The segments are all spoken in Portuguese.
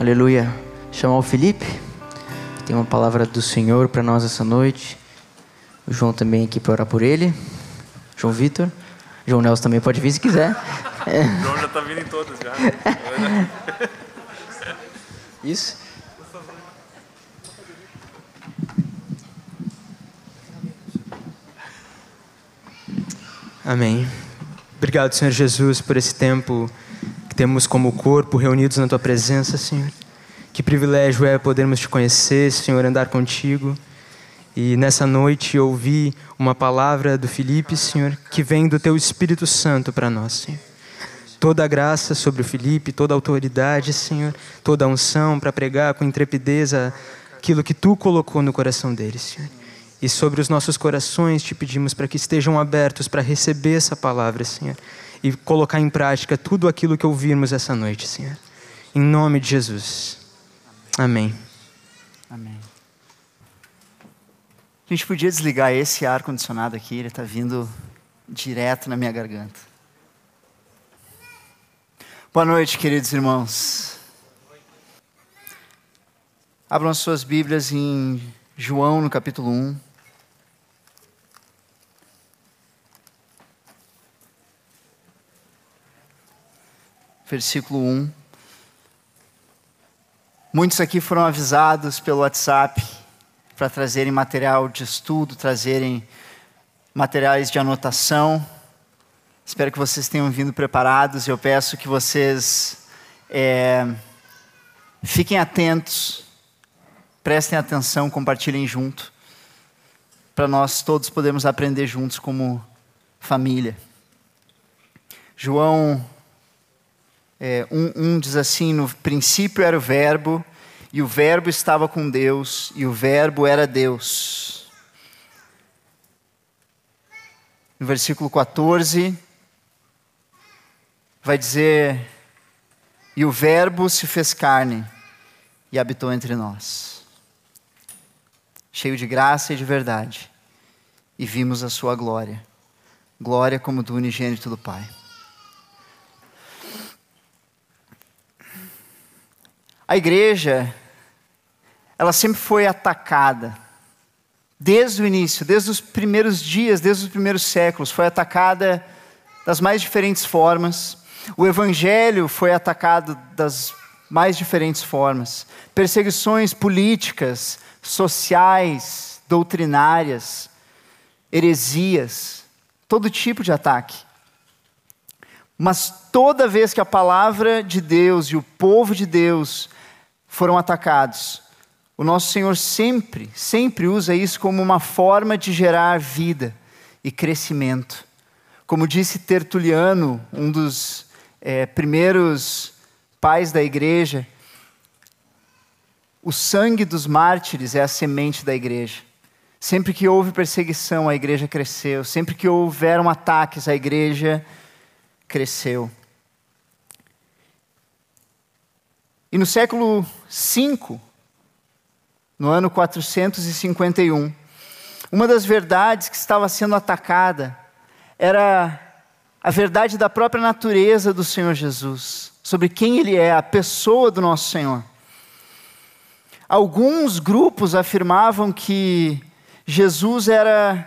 Aleluia. Chamar o Felipe. Tem uma palavra do Senhor para nós essa noite. O João também aqui para orar por ele. João Vitor. João Nelson também pode vir se quiser. O João já está vindo em todas já. Isso. Amém. Obrigado, Senhor Jesus, por esse tempo temos como corpo reunidos na tua presença, Senhor. Que privilégio é podermos te conhecer, Senhor, andar contigo. E nessa noite ouvi uma palavra do Felipe, Senhor, que vem do teu Espírito Santo para nós, Senhor. Toda a graça sobre o Felipe, toda a autoridade, Senhor, toda a unção para pregar com intrepidez aquilo que tu colocou no coração dele, Senhor. E sobre os nossos corações te pedimos para que estejam abertos para receber essa palavra, Senhor, e colocar em prática tudo aquilo que ouvirmos essa noite, Senhor. Em nome de Jesus. Amém. Amém. A gente podia desligar esse ar-condicionado aqui, ele está vindo direto na minha garganta. Boa noite, queridos irmãos. Abram as suas Bíblias em João, no capítulo 1. Versículo 1. Muitos aqui foram avisados pelo WhatsApp para trazerem material de estudo, trazerem materiais de anotação. Espero que vocês tenham vindo preparados. Eu peço que vocês é, fiquem atentos, prestem atenção, compartilhem junto, para nós todos podermos aprender juntos como família. João é, um, um diz assim: no princípio era o Verbo, e o Verbo estava com Deus, e o Verbo era Deus. No versículo 14, vai dizer: E o Verbo se fez carne e habitou entre nós, cheio de graça e de verdade, e vimos a sua glória glória como do unigênito do Pai. A igreja, ela sempre foi atacada. Desde o início, desde os primeiros dias, desde os primeiros séculos, foi atacada das mais diferentes formas. O evangelho foi atacado das mais diferentes formas. Perseguições políticas, sociais, doutrinárias, heresias, todo tipo de ataque. Mas toda vez que a palavra de Deus e o povo de Deus foram atacados. O nosso Senhor sempre, sempre usa isso como uma forma de gerar vida e crescimento. Como disse Tertuliano, um dos é, primeiros pais da igreja, o sangue dos mártires é a semente da igreja. Sempre que houve perseguição, a igreja cresceu. Sempre que houveram ataques, a igreja cresceu. E no século V, no ano 451, uma das verdades que estava sendo atacada era a verdade da própria natureza do Senhor Jesus, sobre quem Ele é, a pessoa do nosso Senhor. Alguns grupos afirmavam que Jesus era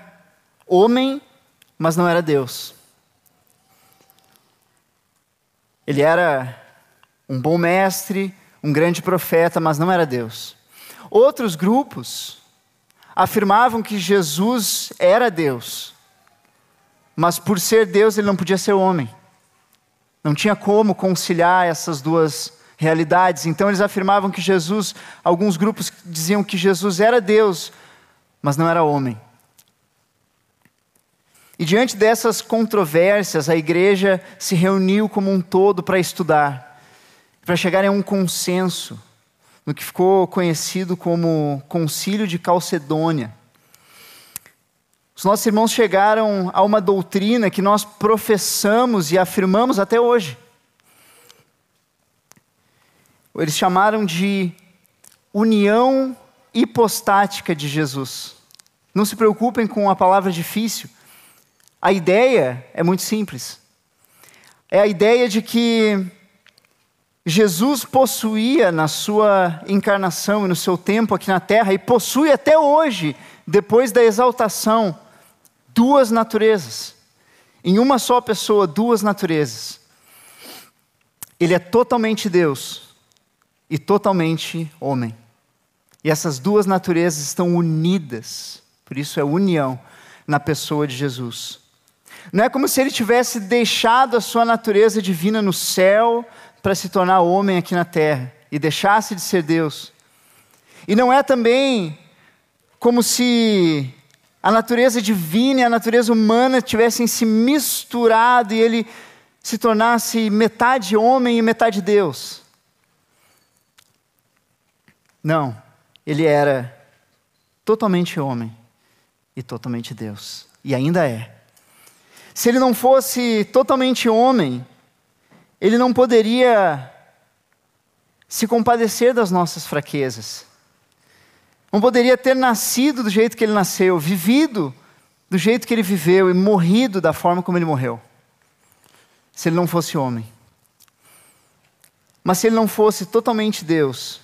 homem, mas não era Deus. Ele era um bom mestre, um grande profeta, mas não era Deus. Outros grupos afirmavam que Jesus era Deus, mas por ser Deus ele não podia ser homem. Não tinha como conciliar essas duas realidades. Então eles afirmavam que Jesus, alguns grupos diziam que Jesus era Deus, mas não era homem. E diante dessas controvérsias, a igreja se reuniu como um todo para estudar para chegarem a um consenso no que ficou conhecido como Concílio de Calcedônia. Os nossos irmãos chegaram a uma doutrina que nós professamos e afirmamos até hoje. Eles chamaram de união hipostática de Jesus. Não se preocupem com a palavra difícil. A ideia é muito simples. É a ideia de que Jesus possuía na sua encarnação e no seu tempo aqui na terra, e possui até hoje, depois da exaltação, duas naturezas. Em uma só pessoa, duas naturezas. Ele é totalmente Deus e totalmente homem. E essas duas naturezas estão unidas, por isso é união na pessoa de Jesus. Não é como se ele tivesse deixado a sua natureza divina no céu para se tornar homem aqui na terra e deixasse de ser Deus. E não é também como se a natureza divina e a natureza humana tivessem se misturado e ele se tornasse metade homem e metade Deus. Não, ele era totalmente homem e totalmente Deus, e ainda é. Se ele não fosse totalmente homem, ele não poderia se compadecer das nossas fraquezas. Não poderia ter nascido do jeito que ele nasceu, vivido do jeito que ele viveu e morrido da forma como ele morreu. Se ele não fosse homem. Mas se ele não fosse totalmente Deus,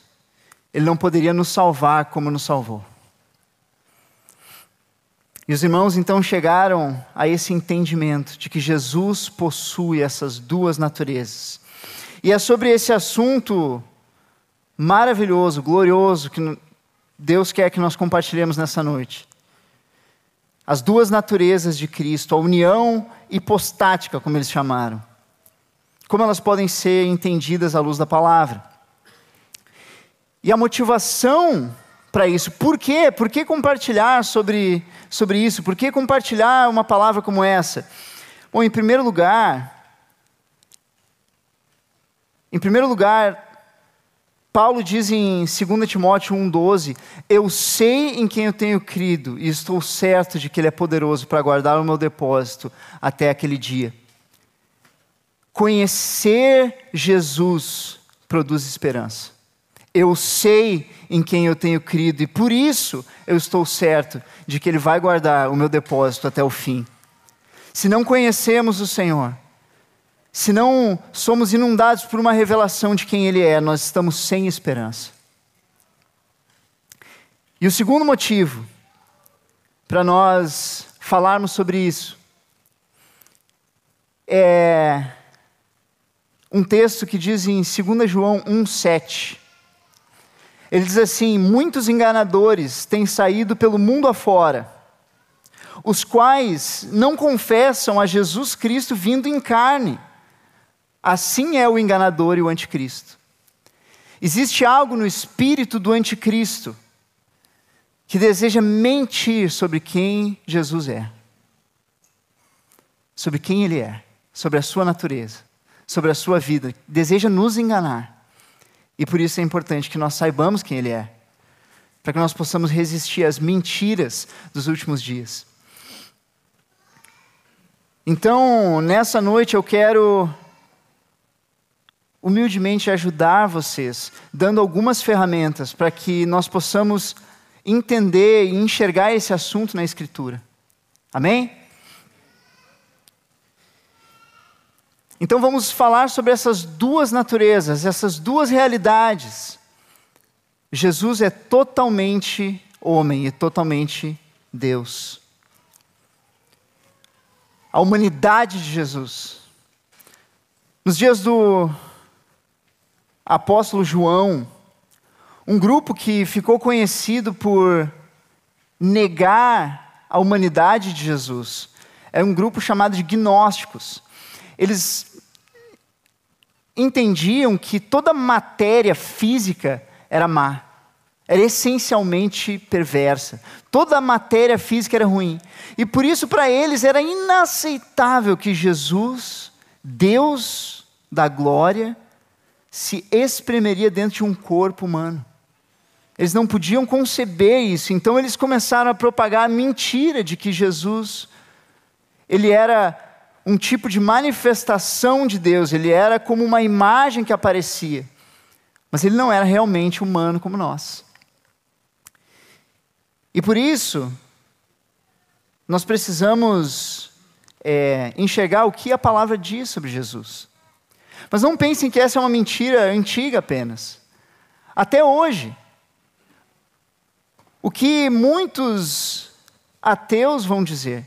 ele não poderia nos salvar como nos salvou. E os irmãos então chegaram a esse entendimento de que Jesus possui essas duas naturezas. E é sobre esse assunto maravilhoso, glorioso, que Deus quer que nós compartilhemos nessa noite. As duas naturezas de Cristo, a união hipostática, como eles chamaram. Como elas podem ser entendidas à luz da palavra. E a motivação para isso. Por quê? Por que compartilhar sobre, sobre isso? Por que compartilhar uma palavra como essa? Bom, em primeiro lugar, em primeiro lugar, Paulo diz em 2 Timóteo 1,12: Eu sei em quem eu tenho crido e estou certo de que Ele é poderoso para guardar o meu depósito até aquele dia. Conhecer Jesus produz esperança. Eu sei em quem eu tenho crido e por isso eu estou certo de que Ele vai guardar o meu depósito até o fim. Se não conhecemos o Senhor, se não somos inundados por uma revelação de quem Ele é, nós estamos sem esperança. E o segundo motivo para nós falarmos sobre isso é um texto que diz em 2 João 1,7. Ele diz assim: Muitos enganadores têm saído pelo mundo afora, os quais não confessam a Jesus Cristo vindo em carne. Assim é o enganador e o anticristo. Existe algo no espírito do anticristo que deseja mentir sobre quem Jesus é, sobre quem ele é, sobre a sua natureza, sobre a sua vida, deseja nos enganar. E por isso é importante que nós saibamos quem Ele é, para que nós possamos resistir às mentiras dos últimos dias. Então, nessa noite eu quero humildemente ajudar vocês, dando algumas ferramentas para que nós possamos entender e enxergar esse assunto na Escritura. Amém? Então vamos falar sobre essas duas naturezas, essas duas realidades. Jesus é totalmente homem e totalmente Deus. A humanidade de Jesus. Nos dias do apóstolo João, um grupo que ficou conhecido por negar a humanidade de Jesus, é um grupo chamado de gnósticos eles entendiam que toda matéria física era má, era essencialmente perversa. Toda matéria física era ruim. E por isso, para eles, era inaceitável que Jesus, Deus da glória, se espremeria dentro de um corpo humano. Eles não podiam conceber isso, então eles começaram a propagar a mentira de que Jesus ele era um tipo de manifestação de Deus, ele era como uma imagem que aparecia, mas ele não era realmente humano como nós. E por isso, nós precisamos é, enxergar o que a palavra diz sobre Jesus. Mas não pensem que essa é uma mentira antiga apenas. Até hoje, o que muitos ateus vão dizer,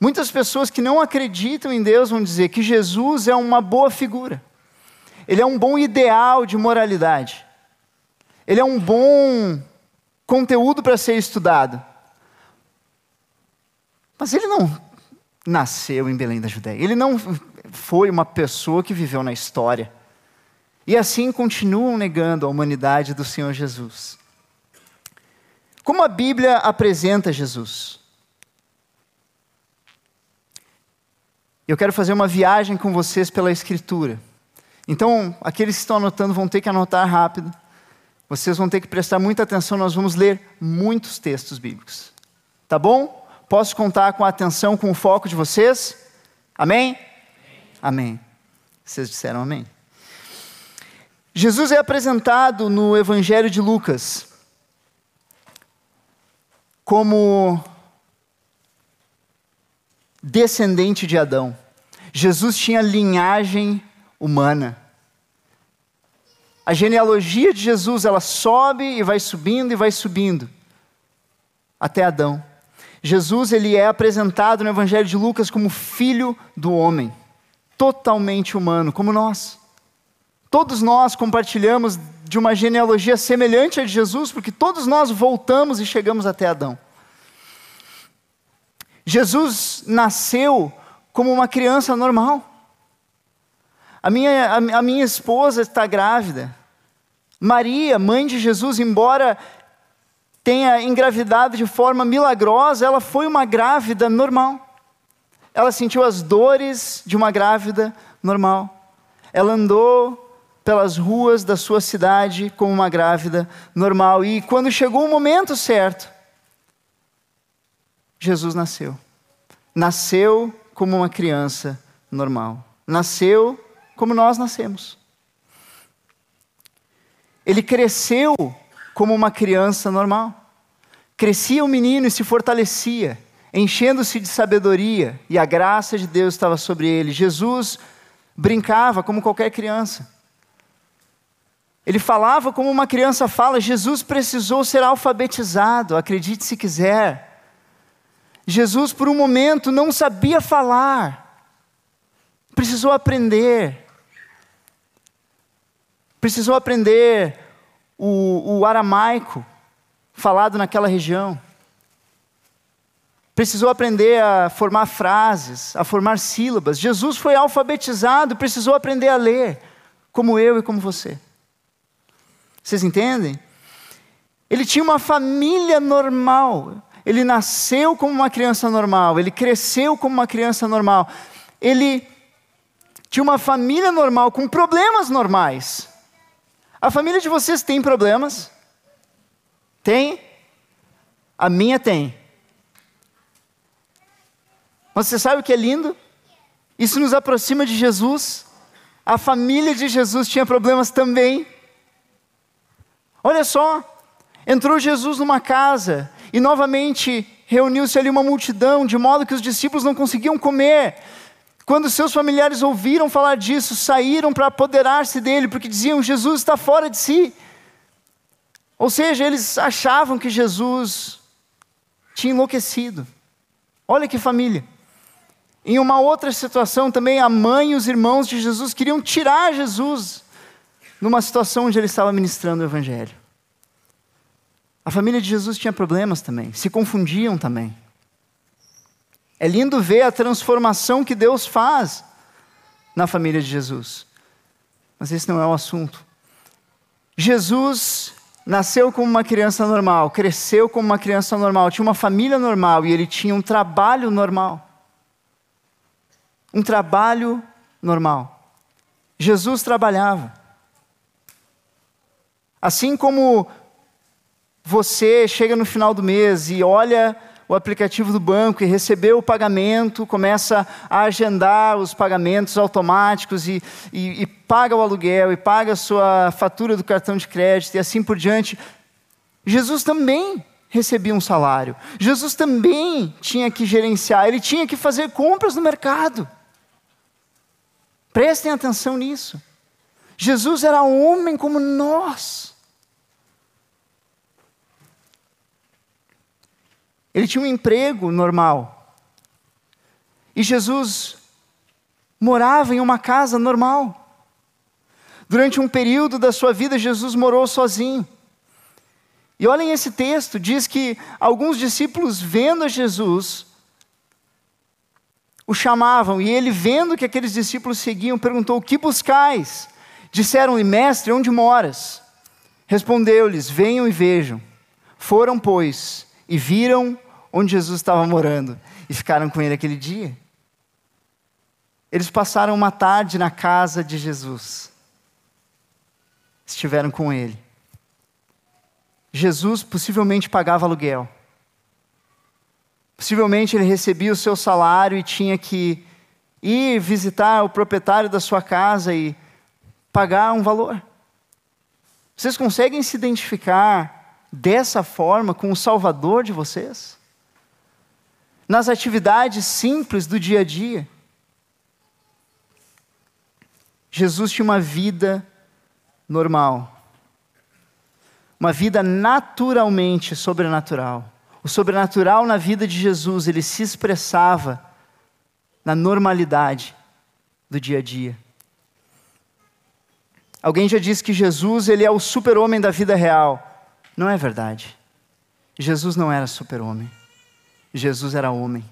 muitas pessoas que não acreditam em Deus vão dizer que Jesus é uma boa figura, ele é um bom ideal de moralidade, ele é um bom conteúdo para ser estudado. Mas ele não nasceu em Belém da Judéia, ele não foi uma pessoa que viveu na história. E assim continuam negando a humanidade do Senhor Jesus. Como a Bíblia apresenta Jesus? Eu quero fazer uma viagem com vocês pela Escritura. Então, aqueles que estão anotando vão ter que anotar rápido. Vocês vão ter que prestar muita atenção, nós vamos ler muitos textos bíblicos. Tá bom? Posso contar com a atenção, com o foco de vocês? Amém? Amém. Vocês disseram amém. Jesus é apresentado no Evangelho de Lucas como descendente de Adão. Jesus tinha linhagem humana. A genealogia de Jesus, ela sobe e vai subindo e vai subindo até Adão. Jesus ele é apresentado no Evangelho de Lucas como filho do homem totalmente humano, como nós. Todos nós compartilhamos de uma genealogia semelhante à de Jesus, porque todos nós voltamos e chegamos até Adão. Jesus nasceu como uma criança normal. A minha, a, a minha esposa está grávida. Maria, mãe de Jesus, embora tenha engravidado de forma milagrosa, ela foi uma grávida normal. Ela sentiu as dores de uma grávida normal. Ela andou pelas ruas da sua cidade como uma grávida normal. E quando chegou o momento certo, Jesus nasceu. Nasceu como uma criança normal. Nasceu como nós nascemos. Ele cresceu como uma criança normal. Crescia o menino e se fortalecia enchendo-se de sabedoria, e a graça de Deus estava sobre ele. Jesus brincava como qualquer criança. Ele falava como uma criança fala. Jesus precisou ser alfabetizado, acredite se quiser. Jesus, por um momento, não sabia falar, precisou aprender. Precisou aprender o, o aramaico falado naquela região precisou aprender a formar frases, a formar sílabas. Jesus foi alfabetizado, precisou aprender a ler, como eu e como você. Vocês entendem? Ele tinha uma família normal. Ele nasceu como uma criança normal, ele cresceu como uma criança normal. Ele tinha uma família normal com problemas normais. A família de vocês tem problemas? Tem? A minha tem. Você sabe o que é lindo? Isso nos aproxima de Jesus. A família de Jesus tinha problemas também. Olha só, entrou Jesus numa casa e novamente reuniu-se ali uma multidão, de modo que os discípulos não conseguiam comer. Quando seus familiares ouviram falar disso, saíram para apoderar-se dele, porque diziam: Jesus está fora de si. Ou seja, eles achavam que Jesus tinha enlouquecido. Olha que família. Em uma outra situação também, a mãe e os irmãos de Jesus queriam tirar Jesus numa situação onde ele estava ministrando o Evangelho. A família de Jesus tinha problemas também, se confundiam também. É lindo ver a transformação que Deus faz na família de Jesus. Mas esse não é o assunto. Jesus nasceu como uma criança normal, cresceu como uma criança normal, tinha uma família normal e ele tinha um trabalho normal um trabalho normal. Jesus trabalhava. Assim como você chega no final do mês e olha o aplicativo do banco e recebeu o pagamento, começa a agendar os pagamentos automáticos e, e, e, paga o aluguel e paga a sua fatura do cartão de crédito e assim por diante. Jesus também recebia um salário. Jesus também tinha que gerenciar, ele tinha que fazer compras no mercado Prestem atenção nisso. Jesus era homem como nós. Ele tinha um emprego normal. E Jesus morava em uma casa normal. Durante um período da sua vida, Jesus morou sozinho. E olhem esse texto, diz que alguns discípulos, vendo a Jesus, o chamavam, e ele, vendo que aqueles discípulos seguiam, perguntou: O que buscais? Disseram-lhe, Mestre, onde moras? Respondeu-lhes: Venham e vejam. Foram, pois, e viram onde Jesus estava morando, e ficaram com ele aquele dia. Eles passaram uma tarde na casa de Jesus. Estiveram com ele. Jesus possivelmente pagava aluguel. Possivelmente ele recebia o seu salário e tinha que ir visitar o proprietário da sua casa e pagar um valor. Vocês conseguem se identificar dessa forma com o Salvador de vocês? Nas atividades simples do dia a dia. Jesus tinha uma vida normal. Uma vida naturalmente sobrenatural. O sobrenatural na vida de Jesus, ele se expressava na normalidade do dia a dia. Alguém já disse que Jesus, ele é o super-homem da vida real. Não é verdade. Jesus não era super-homem. Jesus era homem.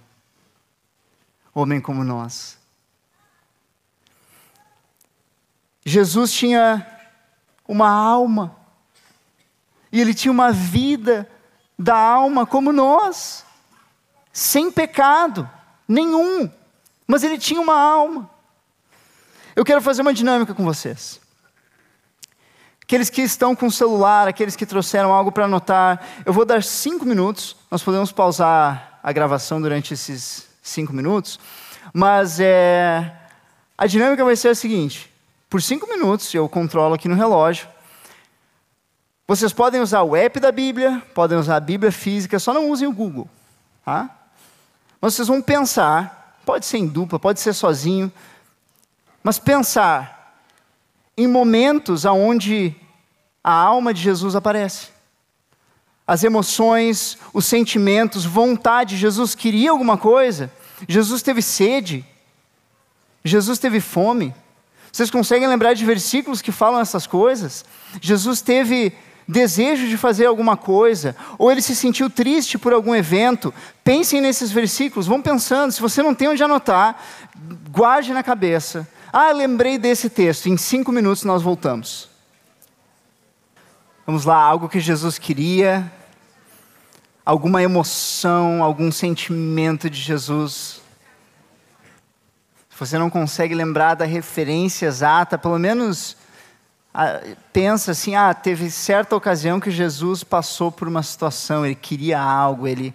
Homem como nós. Jesus tinha uma alma. E ele tinha uma vida da alma como nós, sem pecado nenhum. Mas ele tinha uma alma. Eu quero fazer uma dinâmica com vocês. Aqueles que estão com o celular, aqueles que trouxeram algo para anotar, eu vou dar cinco minutos. Nós podemos pausar a gravação durante esses cinco minutos, mas é, a dinâmica vai ser a seguinte: por cinco minutos, eu controlo aqui no relógio. Vocês podem usar o app da Bíblia, podem usar a Bíblia física, só não usem o Google. Tá? Mas vocês vão pensar, pode ser em dupla, pode ser sozinho, mas pensar em momentos onde a alma de Jesus aparece. As emoções, os sentimentos, vontade. Jesus queria alguma coisa, Jesus teve sede, Jesus teve fome. Vocês conseguem lembrar de versículos que falam essas coisas? Jesus teve desejo de fazer alguma coisa, ou ele se sentiu triste por algum evento. Pensem nesses versículos, vão pensando. Se você não tem onde anotar, guarde na cabeça. Ah, lembrei desse texto. Em cinco minutos nós voltamos. Vamos lá, algo que Jesus queria, alguma emoção, algum sentimento de Jesus. Se você não consegue lembrar da referência exata, pelo menos ah, pensa assim: ah, teve certa ocasião que Jesus passou por uma situação, ele queria algo, ele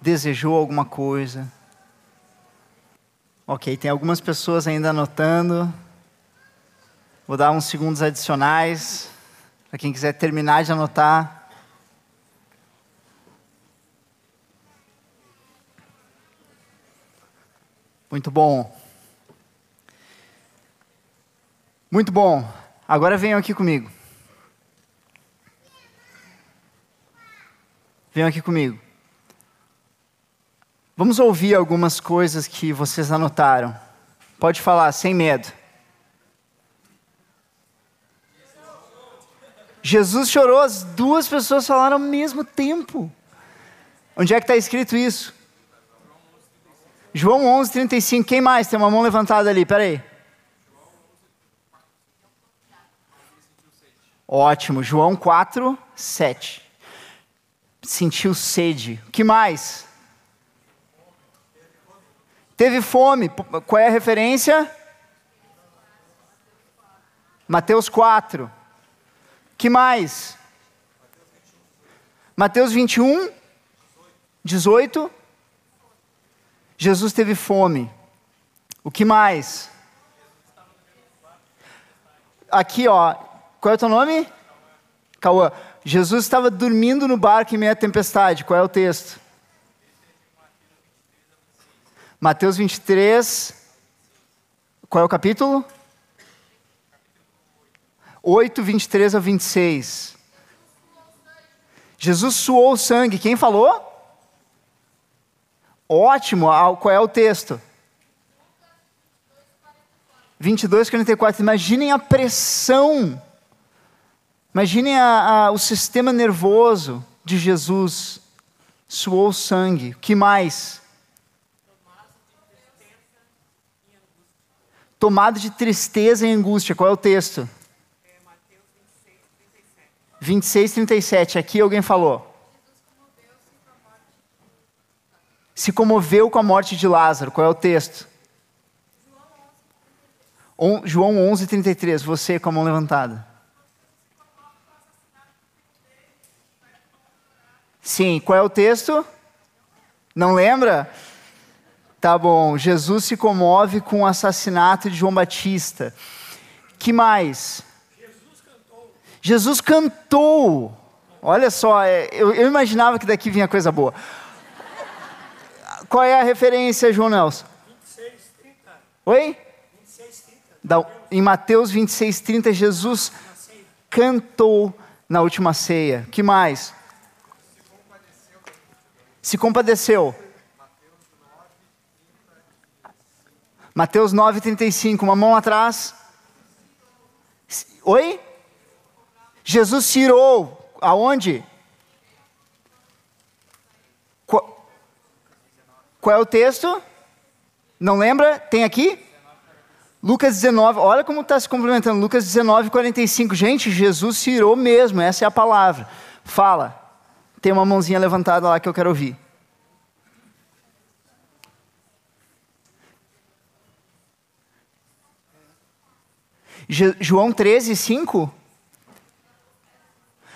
desejou alguma coisa. Ok, tem algumas pessoas ainda anotando. Vou dar uns segundos adicionais para quem quiser terminar de anotar. Muito bom. Muito bom. Agora venham aqui comigo. Venham aqui comigo. Vamos ouvir algumas coisas que vocês anotaram. Pode falar, sem medo. Jesus chorou, as duas pessoas falaram ao mesmo tempo. Onde é que está escrito isso? João 11, 35. Quem mais? Tem uma mão levantada ali, peraí. Ótimo. João 4, 7. Sentiu sede. O que mais? Teve fome. Qual é a referência? Mateus 4. Que mais? Mateus 21, 18. Jesus teve fome. O que mais? Aqui, ó, qual é o teu nome? Cauã. Jesus estava dormindo no barco em meio à tempestade. Qual é o texto? Mateus 23. Qual é o capítulo? 8, 23 a 26. Jesus suou sangue. Quem falou? Ótimo. Qual é o texto? 22, 44. Imaginem a pressão. Imaginem a, a, o sistema nervoso de Jesus. Suou sangue. O que mais? Tomado de tristeza e angústia. Qual é o texto? 26, 37. Aqui alguém falou. Se comoveu com a morte de Lázaro. Qual é o texto? João 11, 33. Você com a mão levantada. Sim, qual é o texto? Não lembra? Tá bom. Jesus se comove com o assassinato de João Batista. Que mais? Jesus cantou. Olha só, é, eu, eu, imaginava que daqui vinha coisa boa. Qual é a referência, João Nelson? 26, 30. Oi? 26, 30. Da, em Mateus 26, 30, Jesus cantou na última ceia. que mais? Se compadeceu. Mateus 9, 35. Uma mão atrás. Oi? Jesus tirou aonde? Qual, qual é o texto? Não lembra? Tem aqui? Lucas 19, olha como está se complementando. Lucas 19, 45. Gente, Jesus tirou mesmo, essa é a palavra. Fala. Tem uma mãozinha levantada lá que eu quero ouvir. João 13, 5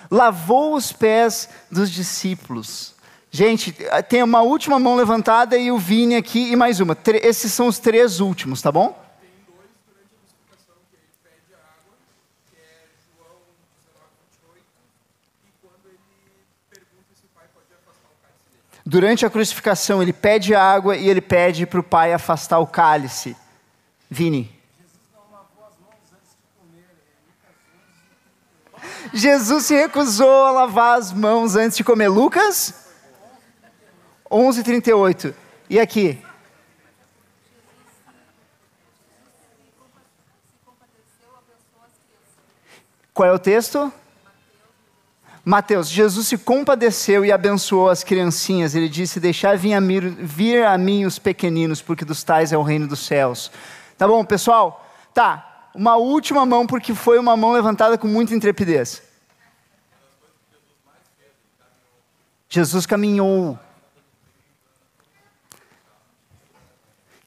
lavou os pés dos discípulos. Gente, tem uma última mão levantada e o Vini aqui e mais uma. Esses são os três últimos, tá bom? Durante a crucificação, ele pede água e ele pede para o pai afastar o cálice. Vini. Jesus se recusou a lavar as mãos antes de comer. Lucas 11:38. E aqui? Qual é o texto? Mateus, Jesus se compadeceu e abençoou as criancinhas. Ele disse: Deixai vir a, mim, vir a mim os pequeninos, porque dos tais é o reino dos céus. Tá bom, pessoal? Tá, uma última mão, porque foi uma mão levantada com muita intrepidez. Jesus caminhou.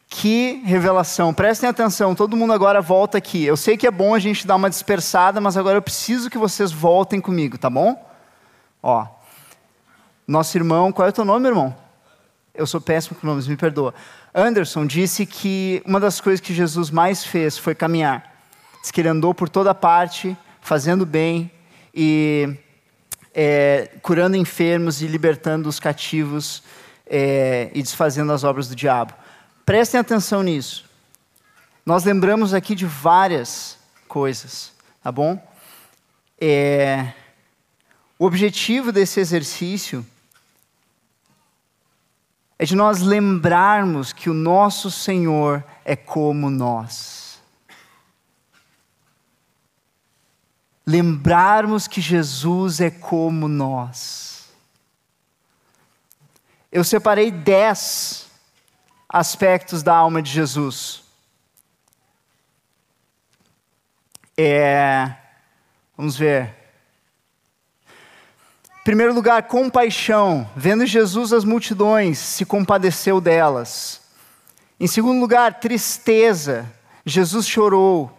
Que revelação. Prestem atenção, todo mundo agora volta aqui. Eu sei que é bom a gente dar uma dispersada, mas agora eu preciso que vocês voltem comigo, tá bom? Ó. Nosso irmão, qual é o teu nome, irmão? Eu sou péssimo com nomes, me perdoa. Anderson disse que uma das coisas que Jesus mais fez foi caminhar. Diz que ele andou por toda parte, fazendo bem e é, curando enfermos e libertando os cativos é, e desfazendo as obras do diabo. Prestem atenção nisso. Nós lembramos aqui de várias coisas, tá bom? É, o objetivo desse exercício é de nós lembrarmos que o nosso Senhor é como nós. Lembrarmos que Jesus é como nós. Eu separei dez aspectos da alma de Jesus. É, vamos ver. Em primeiro lugar, compaixão. Vendo Jesus as multidões, se compadeceu delas. Em segundo lugar, tristeza. Jesus chorou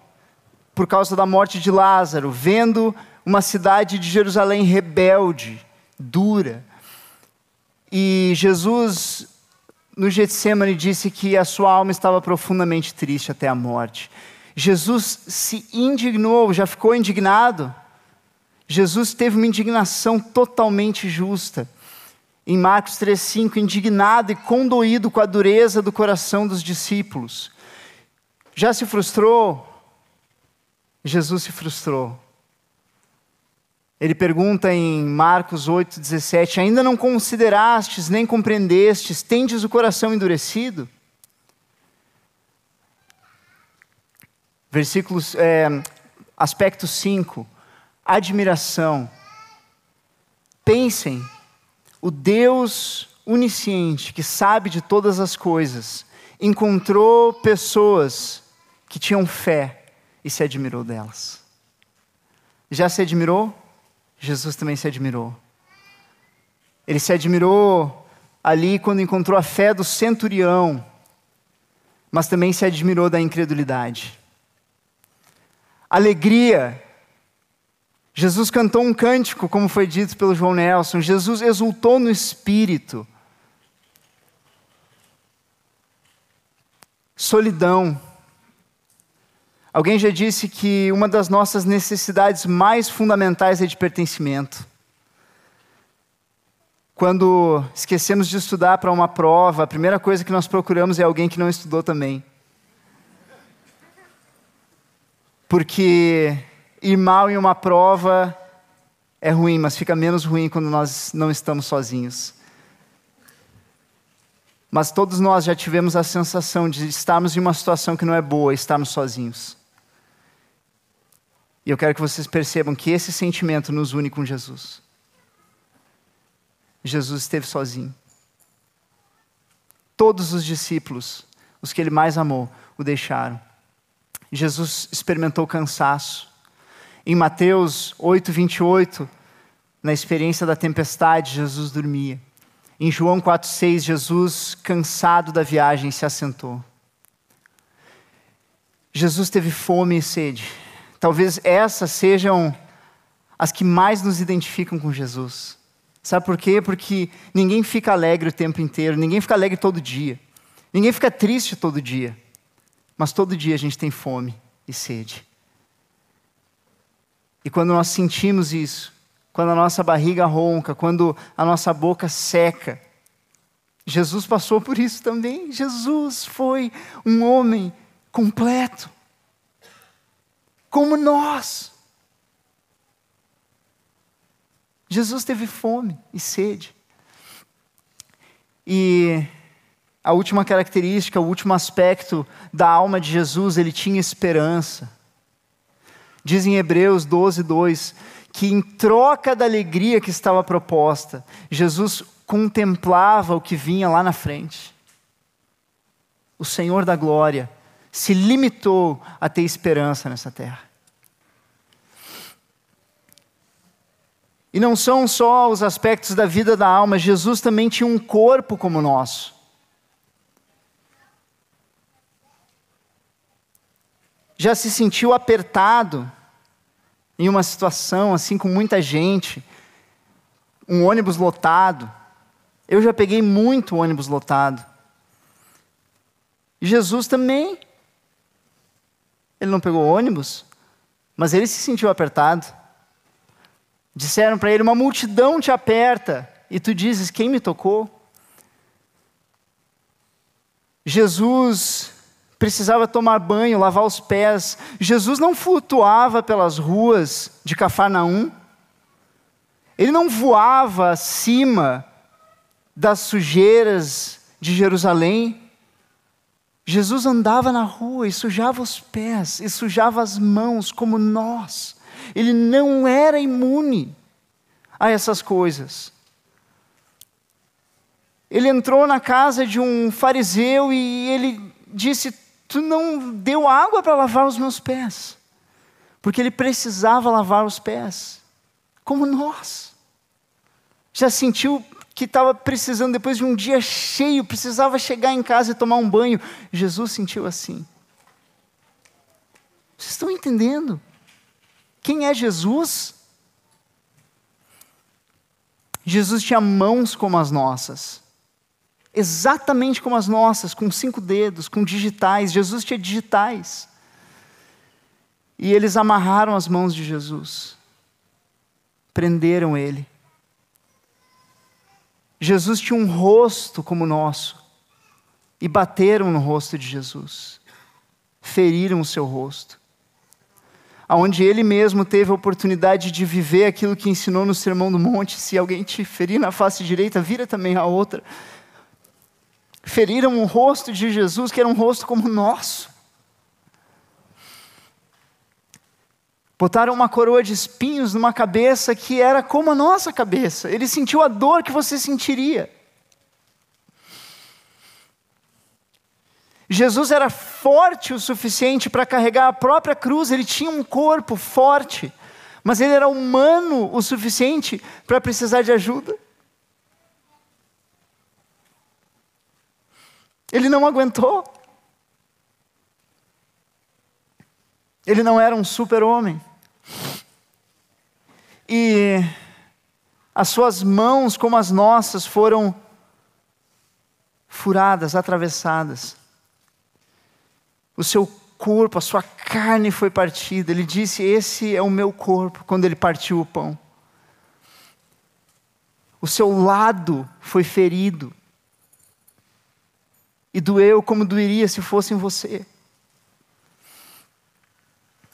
por causa da morte de Lázaro, vendo uma cidade de Jerusalém rebelde, dura. E Jesus, no Getsemane, disse que a sua alma estava profundamente triste até a morte. Jesus se indignou, já ficou indignado. Jesus teve uma indignação totalmente justa. Em Marcos 3,5, indignado e condoído com a dureza do coração dos discípulos. Já se frustrou? Jesus se frustrou. Ele pergunta em Marcos 8,17: Ainda não considerastes nem compreendestes, tendes o coração endurecido? Versículos, é, aspecto 5, admiração. Pensem, o Deus onisciente, que sabe de todas as coisas, encontrou pessoas que tinham fé e se admirou delas. Já se admirou? Jesus também se admirou. Ele se admirou ali quando encontrou a fé do centurião, mas também se admirou da incredulidade. Alegria. Jesus cantou um cântico, como foi dito pelo João Nelson. Jesus exultou no espírito. Solidão. Alguém já disse que uma das nossas necessidades mais fundamentais é de pertencimento. Quando esquecemos de estudar para uma prova, a primeira coisa que nós procuramos é alguém que não estudou também. Porque ir mal em uma prova é ruim, mas fica menos ruim quando nós não estamos sozinhos. Mas todos nós já tivemos a sensação de estarmos em uma situação que não é boa, estarmos sozinhos. E eu quero que vocês percebam que esse sentimento nos une com Jesus. Jesus esteve sozinho. Todos os discípulos, os que ele mais amou, o deixaram. Jesus experimentou cansaço. Em Mateus 8, 28, na experiência da tempestade, Jesus dormia. Em João 4,6, Jesus, cansado da viagem, se assentou. Jesus teve fome e sede. Talvez essas sejam as que mais nos identificam com Jesus. Sabe por quê? Porque ninguém fica alegre o tempo inteiro, ninguém fica alegre todo dia, ninguém fica triste todo dia, mas todo dia a gente tem fome e sede. E quando nós sentimos isso, quando a nossa barriga ronca, quando a nossa boca seca, Jesus passou por isso também. Jesus foi um homem completo como nós. Jesus teve fome e sede. E a última característica, o último aspecto da alma de Jesus, ele tinha esperança. Diz em Hebreus 12, 2, que em troca da alegria que estava proposta, Jesus contemplava o que vinha lá na frente. O Senhor da glória se limitou a ter esperança nessa terra. E não são só os aspectos da vida da alma, Jesus também tinha um corpo como o nosso. Já se sentiu apertado em uma situação assim com muita gente, um ônibus lotado. Eu já peguei muito ônibus lotado. Jesus também ele não pegou ônibus, mas ele se sentiu apertado. Disseram para ele: Uma multidão te aperta, e tu dizes: Quem me tocou? Jesus precisava tomar banho, lavar os pés. Jesus não flutuava pelas ruas de Cafarnaum. Ele não voava acima das sujeiras de Jerusalém. Jesus andava na rua e sujava os pés, e sujava as mãos, como nós. Ele não era imune a essas coisas. Ele entrou na casa de um fariseu e ele disse: Tu não deu água para lavar os meus pés. Porque ele precisava lavar os pés, como nós. Já sentiu que estava precisando, depois de um dia cheio, precisava chegar em casa e tomar um banho. Jesus sentiu assim. Vocês estão entendendo? Quem é Jesus? Jesus tinha mãos como as nossas, exatamente como as nossas, com cinco dedos, com digitais. Jesus tinha digitais. E eles amarraram as mãos de Jesus, prenderam ele. Jesus tinha um rosto como o nosso e bateram no rosto de Jesus. feriram o seu rosto. Aonde ele mesmo teve a oportunidade de viver aquilo que ensinou no Sermão do Monte: se alguém te ferir na face direita, vira também a outra. Feriram o rosto de Jesus, que era um rosto como o nosso. Botaram uma coroa de espinhos numa cabeça que era como a nossa cabeça. Ele sentiu a dor que você sentiria. Jesus era forte o suficiente para carregar a própria cruz, ele tinha um corpo forte, mas ele era humano o suficiente para precisar de ajuda. Ele não aguentou. Ele não era um super-homem. E as suas mãos, como as nossas, foram furadas, atravessadas. O seu corpo, a sua carne foi partida. Ele disse: Esse é o meu corpo, quando ele partiu o pão. O seu lado foi ferido. E doeu como doeria se fosse em você.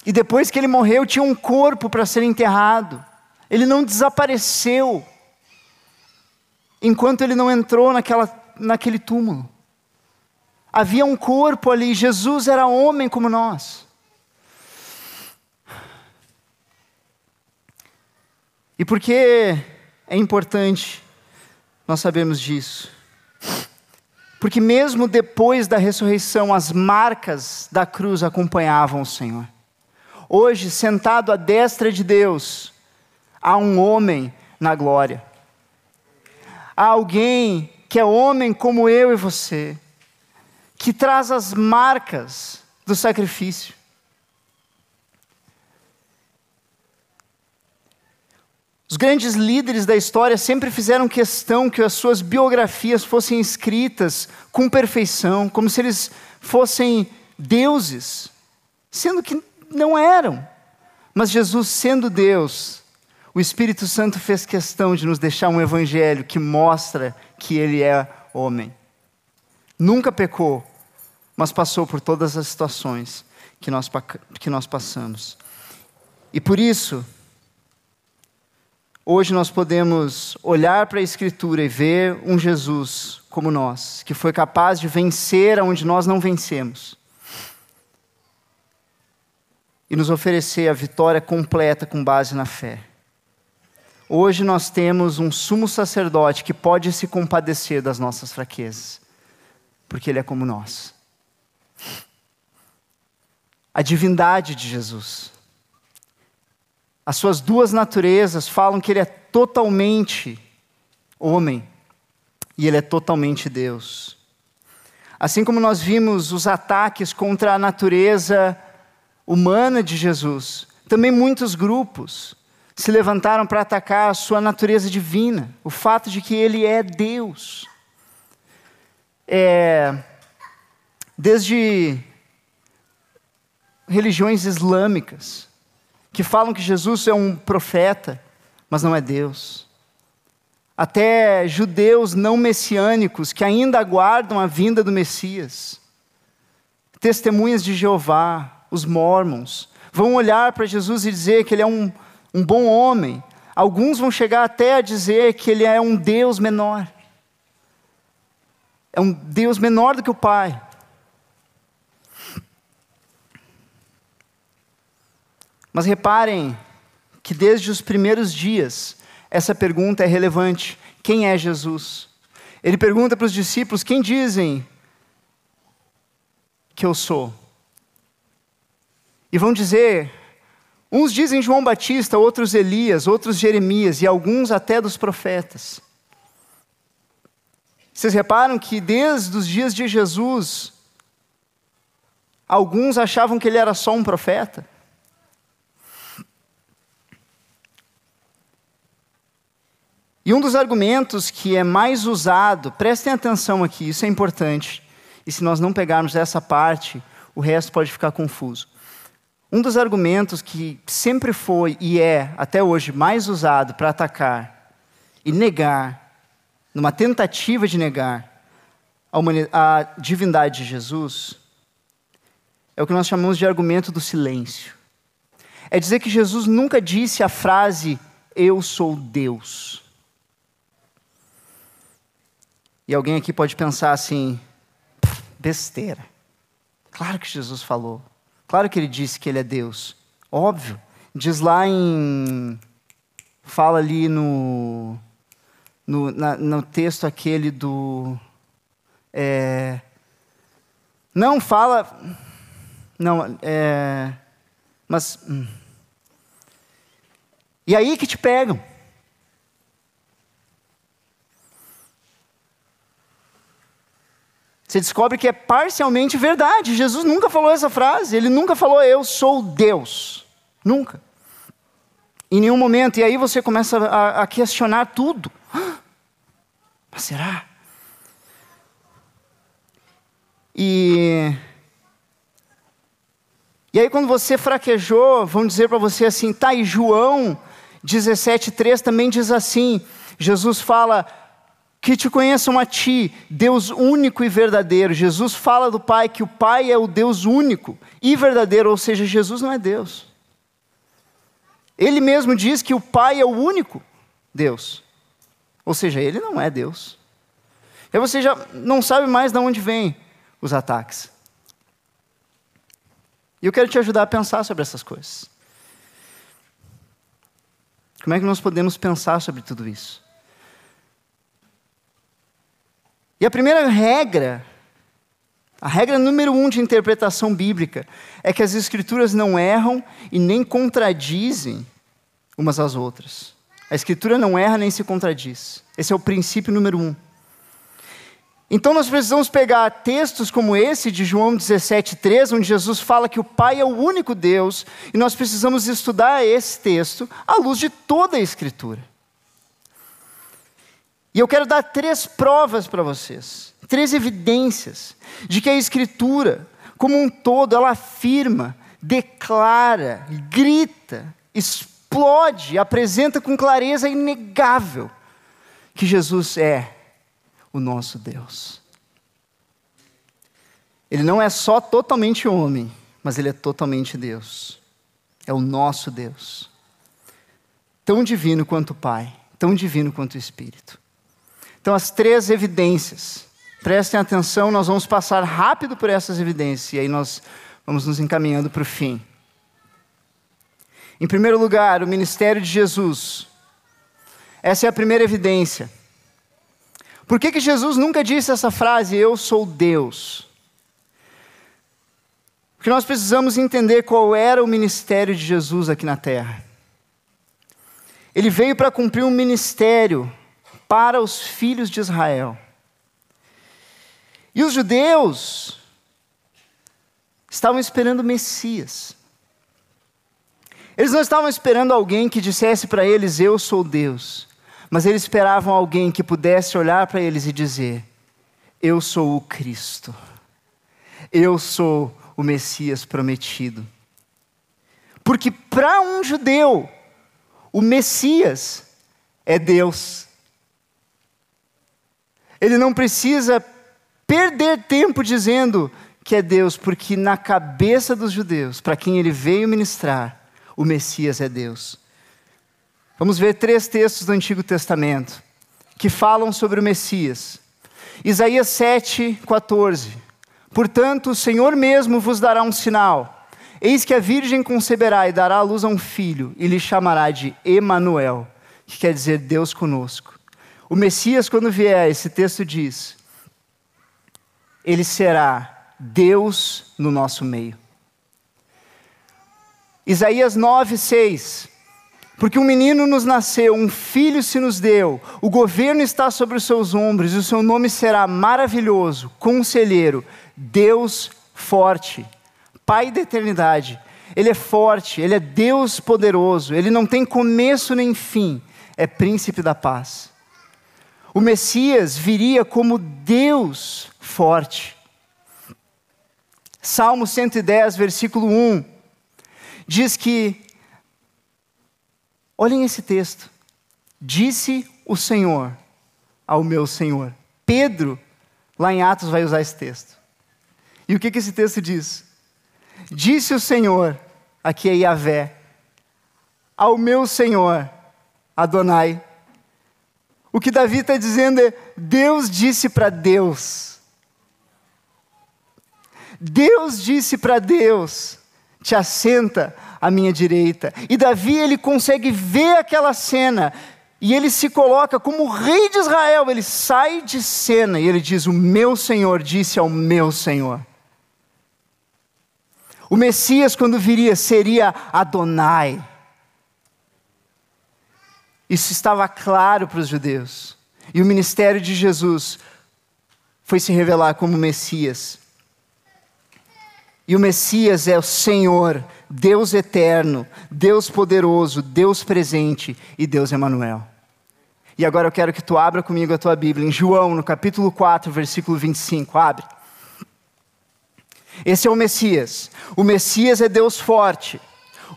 E depois que ele morreu, tinha um corpo para ser enterrado. Ele não desapareceu enquanto ele não entrou naquela, naquele túmulo. Havia um corpo ali, Jesus era homem como nós. E por que é importante nós sabermos disso? Porque mesmo depois da ressurreição, as marcas da cruz acompanhavam o Senhor. Hoje, sentado à destra de Deus, há um homem na glória. Há alguém que é homem como eu e você, que traz as marcas do sacrifício. Os grandes líderes da história sempre fizeram questão que as suas biografias fossem escritas com perfeição, como se eles fossem deuses, sendo que não eram. Mas Jesus, sendo Deus, o Espírito Santo fez questão de nos deixar um evangelho que mostra que ele é homem. Nunca pecou, mas passou por todas as situações que nós, que nós passamos. E por isso, hoje nós podemos olhar para a Escritura e ver um Jesus como nós, que foi capaz de vencer onde nós não vencemos. E nos oferecer a vitória completa com base na fé. Hoje nós temos um sumo sacerdote que pode se compadecer das nossas fraquezas, porque ele é como nós. A divindade de Jesus. As suas duas naturezas falam que ele é totalmente homem e ele é totalmente Deus. Assim como nós vimos os ataques contra a natureza humana de Jesus, também muitos grupos se levantaram para atacar a sua natureza divina, o fato de que ele é Deus. É, desde religiões islâmicas, que falam que Jesus é um profeta, mas não é Deus. Até judeus não messiânicos que ainda aguardam a vinda do Messias. Testemunhas de Jeová, os mormons, vão olhar para Jesus e dizer que ele é um um bom homem. Alguns vão chegar até a dizer que ele é um Deus menor. É um Deus menor do que o Pai. Mas reparem que desde os primeiros dias, essa pergunta é relevante: quem é Jesus? Ele pergunta para os discípulos: quem dizem que eu sou? E vão dizer Uns dizem João Batista, outros Elias, outros Jeremias e alguns até dos profetas. Vocês reparam que desde os dias de Jesus, alguns achavam que ele era só um profeta? E um dos argumentos que é mais usado, prestem atenção aqui, isso é importante, e se nós não pegarmos essa parte, o resto pode ficar confuso. Um dos argumentos que sempre foi e é, até hoje, mais usado para atacar e negar, numa tentativa de negar a, a divindade de Jesus, é o que nós chamamos de argumento do silêncio. É dizer que Jesus nunca disse a frase eu sou Deus. E alguém aqui pode pensar assim: besteira. Claro que Jesus falou. Claro que ele disse que ele é Deus. Óbvio. Diz lá em. Fala ali no. No, na, no texto aquele do. É, não, fala. Não, é. Mas. Hum. E aí que te pegam. Você descobre que é parcialmente verdade. Jesus nunca falou essa frase. Ele nunca falou, eu sou Deus. Nunca. Em nenhum momento. E aí você começa a, a questionar tudo. Mas será? E. E aí, quando você fraquejou, vão dizer para você assim, tá, e João 17,3 também diz assim: Jesus fala, que te conheçam a ti, Deus único e verdadeiro. Jesus fala do Pai que o Pai é o Deus único e verdadeiro, ou seja, Jesus não é Deus. Ele mesmo diz que o Pai é o único Deus. Ou seja, ele não é Deus. E você já não sabe mais de onde vêm os ataques. E eu quero te ajudar a pensar sobre essas coisas. Como é que nós podemos pensar sobre tudo isso? E a primeira regra, a regra número um de interpretação bíblica, é que as Escrituras não erram e nem contradizem umas às outras. A Escritura não erra nem se contradiz. Esse é o princípio número um. Então nós precisamos pegar textos como esse de João 17,3, onde Jesus fala que o Pai é o único Deus, e nós precisamos estudar esse texto à luz de toda a Escritura. E eu quero dar três provas para vocês, três evidências de que a Escritura, como um todo, ela afirma, declara, grita, explode, apresenta com clareza inegável que Jesus é o nosso Deus. Ele não é só totalmente homem, mas ele é totalmente Deus. É o nosso Deus. Tão divino quanto o Pai, tão divino quanto o Espírito. Então, as três evidências. Prestem atenção, nós vamos passar rápido por essas evidências e aí nós vamos nos encaminhando para o fim. Em primeiro lugar, o ministério de Jesus. Essa é a primeira evidência. Por que, que Jesus nunca disse essa frase, eu sou Deus? Porque nós precisamos entender qual era o ministério de Jesus aqui na terra. Ele veio para cumprir um ministério para os filhos de Israel. E os judeus estavam esperando o Messias. Eles não estavam esperando alguém que dissesse para eles: Eu sou Deus. Mas eles esperavam alguém que pudesse olhar para eles e dizer: Eu sou o Cristo. Eu sou o Messias prometido. Porque para um judeu, o Messias é Deus. Ele não precisa perder tempo dizendo que é Deus, porque na cabeça dos judeus, para quem ele veio ministrar, o Messias é Deus. Vamos ver três textos do Antigo Testamento que falam sobre o Messias. Isaías 7, 14. Portanto, o Senhor mesmo vos dará um sinal. Eis que a virgem conceberá e dará à luz a um filho, e lhe chamará de Emanuel, que quer dizer Deus conosco. O Messias, quando vier, esse texto diz, ele será Deus no nosso meio. Isaías 9, 6. Porque um menino nos nasceu, um filho se nos deu, o governo está sobre os seus ombros, e o seu nome será maravilhoso, conselheiro, Deus forte, Pai da eternidade. Ele é forte, ele é Deus poderoso, ele não tem começo nem fim, é príncipe da paz. O Messias viria como Deus forte. Salmo 110, versículo 1, diz que, olhem esse texto, disse o Senhor ao meu Senhor. Pedro, lá em Atos, vai usar esse texto. E o que, que esse texto diz? Disse o Senhor, aqui é Yahvé, ao meu Senhor, Adonai. O que Davi está dizendo é: Deus disse para Deus. Deus disse para Deus: te assenta à minha direita. E Davi ele consegue ver aquela cena e ele se coloca como rei de Israel. Ele sai de cena e ele diz: O meu Senhor disse ao meu Senhor. O Messias, quando viria, seria Adonai. Isso estava claro para os judeus. E o ministério de Jesus foi se revelar como Messias. E o Messias é o Senhor, Deus eterno, Deus poderoso, Deus presente e Deus Emanuel. E agora eu quero que tu abra comigo a tua Bíblia em João, no capítulo 4, versículo 25. Abre. Esse é o Messias. O Messias é Deus forte.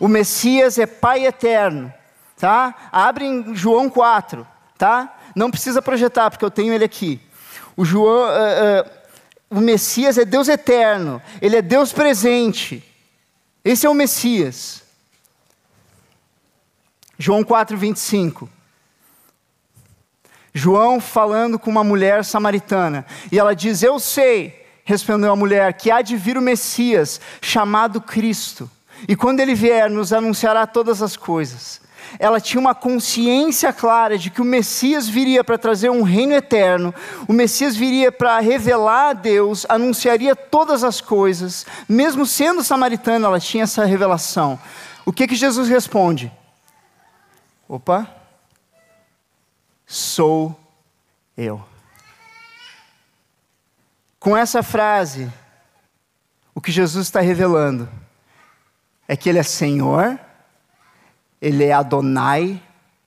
O Messias é Pai eterno, tá? Abre em João 4, tá? Não precisa projetar porque eu tenho ele aqui. O João, uh, uh, o Messias é Deus eterno. Ele é Deus presente. Esse é o Messias. João 4, 25. João falando com uma mulher samaritana. E ela diz: Eu sei respondeu a mulher, que há de vir o Messias, chamado Cristo. E quando ele vier, nos anunciará todas as coisas. Ela tinha uma consciência clara de que o Messias viria para trazer um reino eterno, o Messias viria para revelar a Deus, anunciaria todas as coisas, mesmo sendo samaritana, ela tinha essa revelação. O que que Jesus responde? Opa, sou eu. Com essa frase, o que Jesus está revelando é que Ele é Senhor, Ele é Adonai,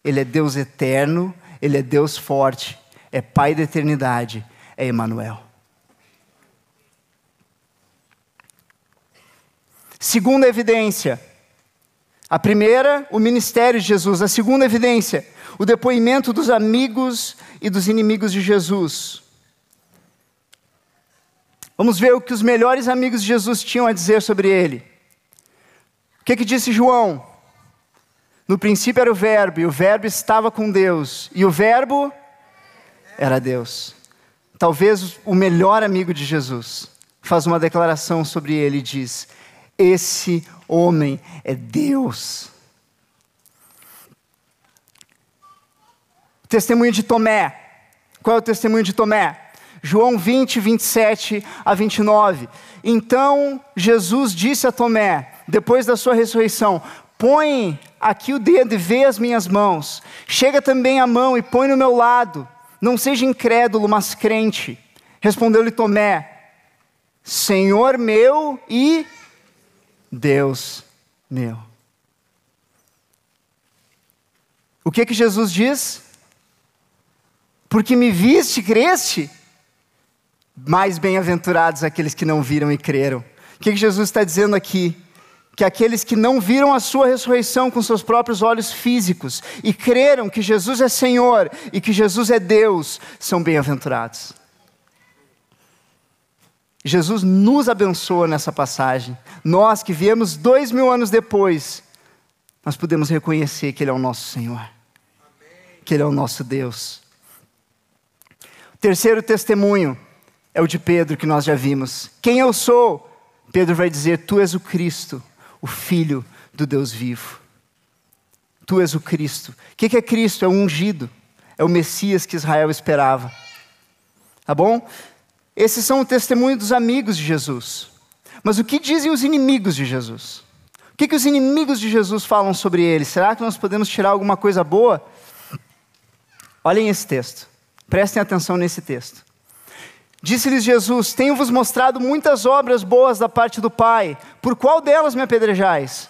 Ele é Deus eterno, Ele é Deus forte, é Pai da eternidade, é Emmanuel. Segunda evidência. A primeira, o ministério de Jesus. A segunda evidência, o depoimento dos amigos e dos inimigos de Jesus. Vamos ver o que os melhores amigos de Jesus tinham a dizer sobre ele. O que, que disse João? No princípio era o Verbo, e o Verbo estava com Deus, e o Verbo era Deus. Talvez o melhor amigo de Jesus faz uma declaração sobre ele e diz: Esse homem é Deus. Testemunho de Tomé. Qual é o testemunho de Tomé? João 20, 27 a 29. Então Jesus disse a Tomé, depois da sua ressurreição: Põe aqui o dedo e vê as minhas mãos. Chega também a mão e põe no meu lado. Não seja incrédulo, mas crente. Respondeu-lhe Tomé: Senhor meu e Deus meu. O que que Jesus diz? Porque me viste, creste? Mais bem-aventurados aqueles que não viram e creram. O que Jesus está dizendo aqui? Que aqueles que não viram a sua ressurreição com seus próprios olhos físicos e creram que Jesus é Senhor e que Jesus é Deus, são bem-aventurados. Jesus nos abençoa nessa passagem. Nós que viemos dois mil anos depois, nós podemos reconhecer que Ele é o nosso Senhor, que Ele é o nosso Deus. Terceiro testemunho é o de Pedro que nós já vimos. Quem eu sou? Pedro vai dizer: Tu és o Cristo, o Filho do Deus vivo. Tu és o Cristo. O que é Cristo? É o ungido, é o Messias que Israel esperava. Tá bom? Esses são o testemunho dos amigos de Jesus. Mas o que dizem os inimigos de Jesus? O que, que os inimigos de Jesus falam sobre ele? Será que nós podemos tirar alguma coisa boa? Olhem esse texto. Prestem atenção nesse texto. Disse-lhes Jesus: Tenho-vos mostrado muitas obras boas da parte do Pai, por qual delas me apedrejais?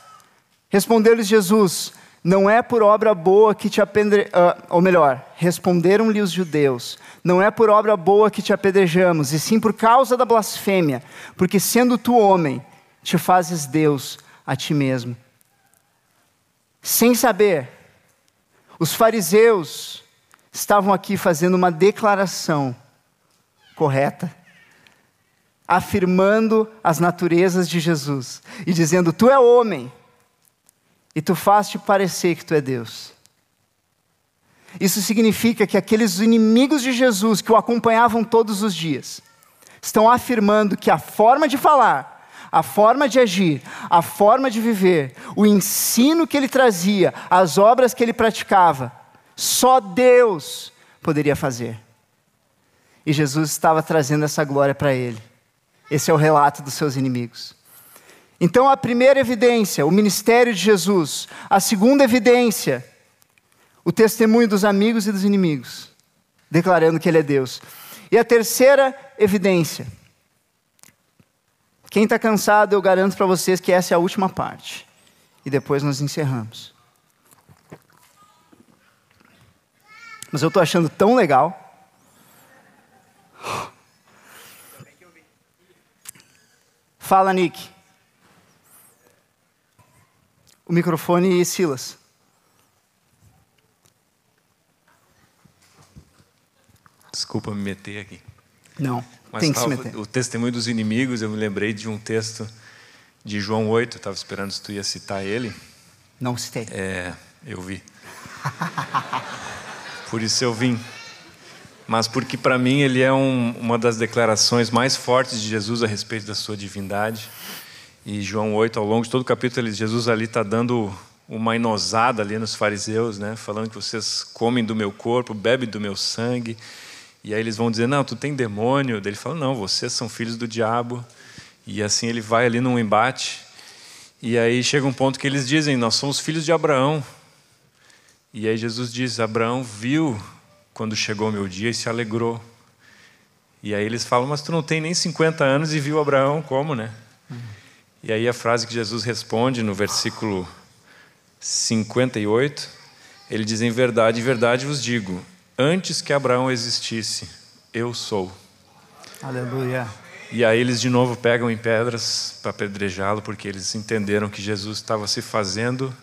Respondeu-lhes Jesus: Não é por obra boa que te apedrejamos, uh, ou melhor, responderam-lhe os judeus: Não é por obra boa que te apedrejamos, e sim por causa da blasfêmia, porque sendo tu homem, te fazes Deus a ti mesmo. Sem saber, os fariseus estavam aqui fazendo uma declaração correta. afirmando as naturezas de Jesus e dizendo: Tu é homem, e tu faz-te parecer que tu é Deus. Isso significa que aqueles inimigos de Jesus que o acompanhavam todos os dias estão afirmando que a forma de falar, a forma de agir, a forma de viver, o ensino que ele trazia, as obras que ele praticava, só Deus poderia fazer. E Jesus estava trazendo essa glória para ele. Esse é o relato dos seus inimigos. Então, a primeira evidência, o ministério de Jesus. A segunda evidência, o testemunho dos amigos e dos inimigos, declarando que Ele é Deus. E a terceira evidência. Quem está cansado, eu garanto para vocês que essa é a última parte. E depois nós encerramos. Mas eu estou achando tão legal. Fala, Nick. O microfone e Silas. Desculpa me meter aqui. Não, Mas tem que se meter. o testemunho dos inimigos, eu me lembrei de um texto de João 8, estava esperando se tu ia citar ele. Não citei. É, eu vi. Por isso eu vim. Mas porque para mim ele é um- uma das declarações mais fortes de Jesus a respeito da sua divindade. E João 8, ao longo de todo o capítulo, ele- Jesus ali está dando uma inosada ali nos fariseus, né? falando que vocês comem do meu corpo, bebem do meu sangue. E aí eles vão dizer, não, tu tem demônio. Daí ele fala, não, vocês são filhos do diabo. E assim ele vai ali num embate. E aí chega um ponto que eles dizem, nós somos filhos de Abraão. E aí Jesus diz, Abraão viu quando chegou o meu dia e se alegrou. E aí eles falam, mas tu não tem nem 50 anos e viu Abraão, como, né? E aí a frase que Jesus responde no versículo 58, ele diz, em verdade, em verdade vos digo, antes que Abraão existisse, eu sou. Aleluia. E aí eles de novo pegam em pedras para apedrejá-lo, porque eles entenderam que Jesus estava se fazendo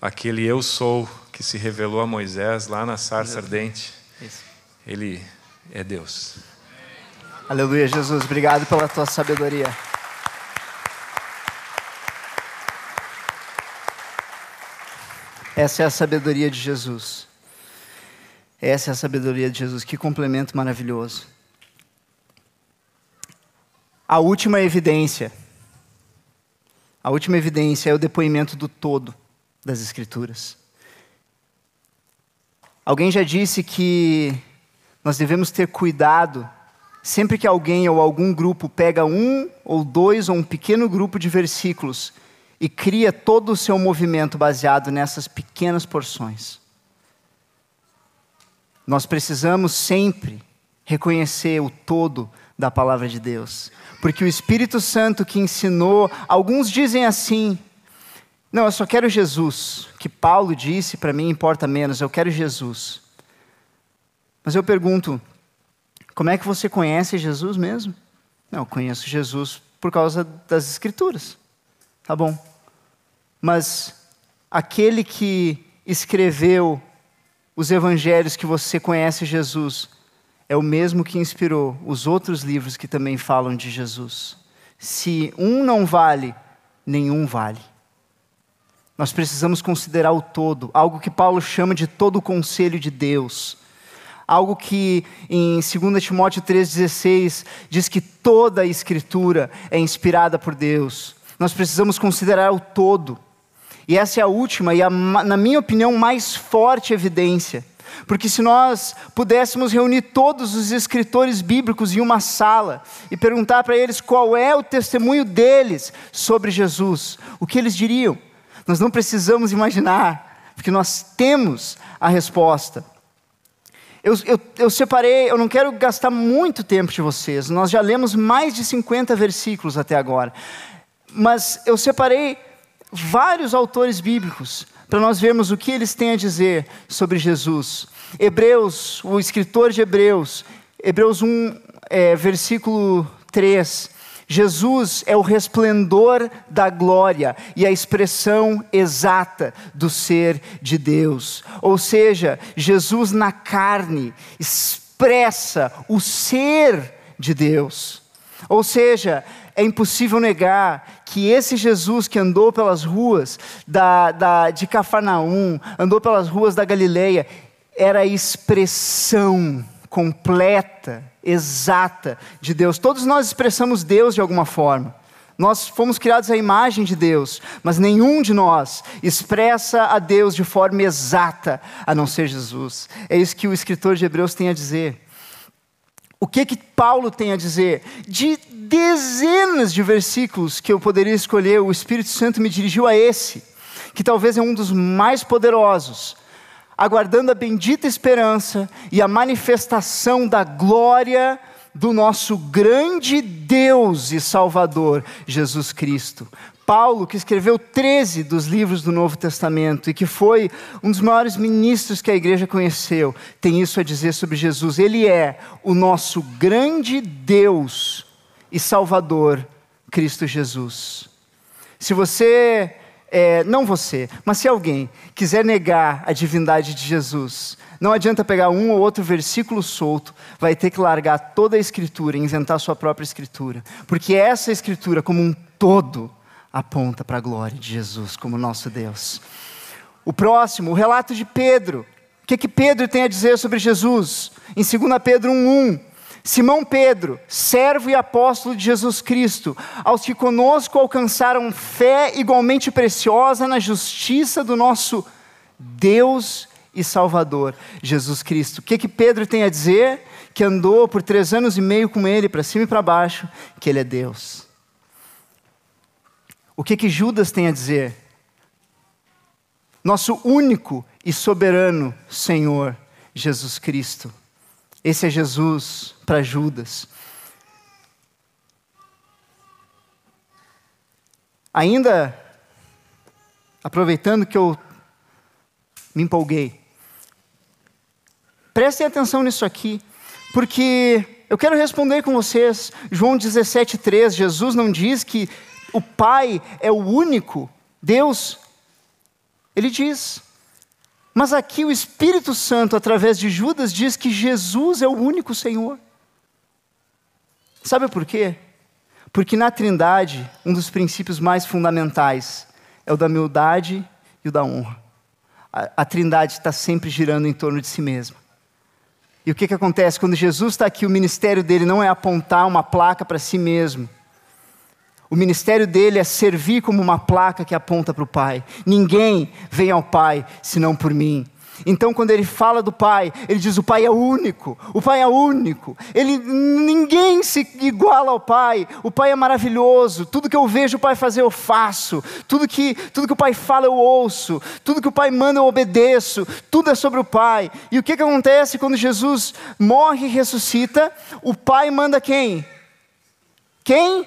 aquele eu sou que se revelou a Moisés lá na sarça ardente. Isso. Ele é Deus. Aleluia, Jesus. Obrigado pela tua sabedoria. Essa é a sabedoria de Jesus. Essa é a sabedoria de Jesus. Que complemento maravilhoso. A última evidência. A última evidência é o depoimento do todo das Escrituras. Alguém já disse que nós devemos ter cuidado sempre que alguém ou algum grupo pega um ou dois ou um pequeno grupo de versículos e cria todo o seu movimento baseado nessas pequenas porções. Nós precisamos sempre reconhecer o todo da palavra de Deus, porque o Espírito Santo que ensinou, alguns dizem assim: não, eu só quero Jesus. Que Paulo disse para mim importa menos, eu quero Jesus. Mas eu pergunto, como é que você conhece Jesus mesmo? Não, eu conheço Jesus por causa das Escrituras. Tá bom. Mas aquele que escreveu os evangelhos que você conhece Jesus é o mesmo que inspirou os outros livros que também falam de Jesus. Se um não vale, nenhum vale. Nós precisamos considerar o todo, algo que Paulo chama de todo o conselho de Deus. Algo que em 2 Timóteo 3,16 diz que toda a Escritura é inspirada por Deus. Nós precisamos considerar o todo. E essa é a última e, a, na minha opinião, mais forte evidência. Porque se nós pudéssemos reunir todos os escritores bíblicos em uma sala e perguntar para eles qual é o testemunho deles sobre Jesus, o que eles diriam? Nós não precisamos imaginar, porque nós temos a resposta. Eu, eu, eu, separei, eu não quero gastar muito tempo de vocês, nós já lemos mais de 50 versículos até agora, mas eu separei vários autores bíblicos para nós vermos o que eles têm a dizer sobre Jesus. Hebreus, o escritor de Hebreus, Hebreus 1, é, versículo 3. Jesus é o resplendor da glória e a expressão exata do ser de Deus. Ou seja, Jesus na carne expressa o ser de Deus. Ou seja, é impossível negar que esse Jesus que andou pelas ruas da, da, de Cafarnaum, andou pelas ruas da Galileia, era a expressão completa, exata de Deus. Todos nós expressamos Deus de alguma forma. Nós fomos criados à imagem de Deus, mas nenhum de nós expressa a Deus de forma exata, a não ser Jesus. É isso que o escritor de Hebreus tem a dizer. O que que Paulo tem a dizer? De dezenas de versículos que eu poderia escolher, o Espírito Santo me dirigiu a esse, que talvez é um dos mais poderosos, aguardando a bendita esperança e a manifestação da glória do nosso grande Deus e Salvador, Jesus Cristo. Paulo, que escreveu 13 dos livros do Novo Testamento e que foi um dos maiores ministros que a igreja conheceu, tem isso a dizer sobre Jesus. Ele é o nosso grande Deus e Salvador, Cristo Jesus. Se você é, não você, mas se alguém quiser negar a divindade de Jesus, não adianta pegar um ou outro versículo solto, vai ter que largar toda a escritura e inventar sua própria escritura, porque essa escritura, como um todo, aponta para a glória de Jesus como nosso Deus. O próximo, o relato de Pedro. O que, que Pedro tem a dizer sobre Jesus? Em 2 Pedro 1,1. Simão Pedro, servo e apóstolo de Jesus Cristo, aos que conosco alcançaram fé igualmente preciosa na justiça do nosso Deus e Salvador, Jesus Cristo. O que, que Pedro tem a dizer? Que andou por três anos e meio com ele, para cima e para baixo, que ele é Deus. O que, que Judas tem a dizer? Nosso único e soberano Senhor, Jesus Cristo. Esse é Jesus para Judas. Ainda, aproveitando que eu me empolguei, prestem atenção nisso aqui, porque eu quero responder com vocês. João 17,3, Jesus não diz que o Pai é o único Deus. Ele diz, mas aqui o Espírito Santo, através de Judas, diz que Jesus é o único Senhor. Sabe por quê? Porque na Trindade, um dos princípios mais fundamentais é o da humildade e o da honra. A, a Trindade está sempre girando em torno de si mesma. E o que, que acontece? Quando Jesus está aqui, o ministério dele não é apontar uma placa para si mesmo. O ministério dele é servir como uma placa que aponta para o Pai. Ninguém vem ao Pai senão por mim. Então, quando ele fala do Pai, ele diz: o Pai é único, o Pai é único. Ele, ninguém se iguala ao Pai. O Pai é maravilhoso. Tudo que eu vejo o Pai fazer, eu faço. Tudo que, tudo que o Pai fala, eu ouço. Tudo que o Pai manda, eu obedeço. Tudo é sobre o Pai. E o que, que acontece quando Jesus morre e ressuscita? O Pai manda quem? Quem?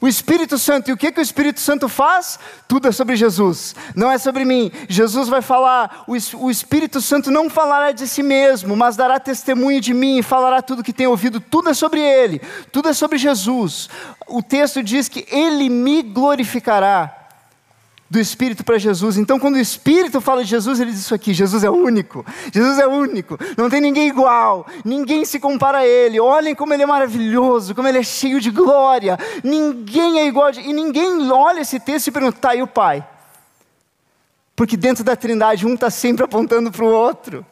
O Espírito Santo, e o que, que o Espírito Santo faz? Tudo é sobre Jesus, não é sobre mim. Jesus vai falar, o, Espírito Santo não falará de si mesmo, mas dará testemunho de mim e falará tudo que tem ouvido. Tudo é sobre Ele, tudo é sobre Jesus. O texto diz que Ele me glorificará do Espírito para Jesus. Então, quando o Espírito fala de Jesus, ele diz isso aqui: Jesus é único, Jesus é único, não tem ninguém igual, ninguém se compara a Ele. Olhem como Ele é maravilhoso, como Ele é cheio de glória, ninguém é igual, a... e ninguém olha esse texto e pergunta: tá, e o Pai? Porque dentro da Trindade, um está sempre apontando para o outro,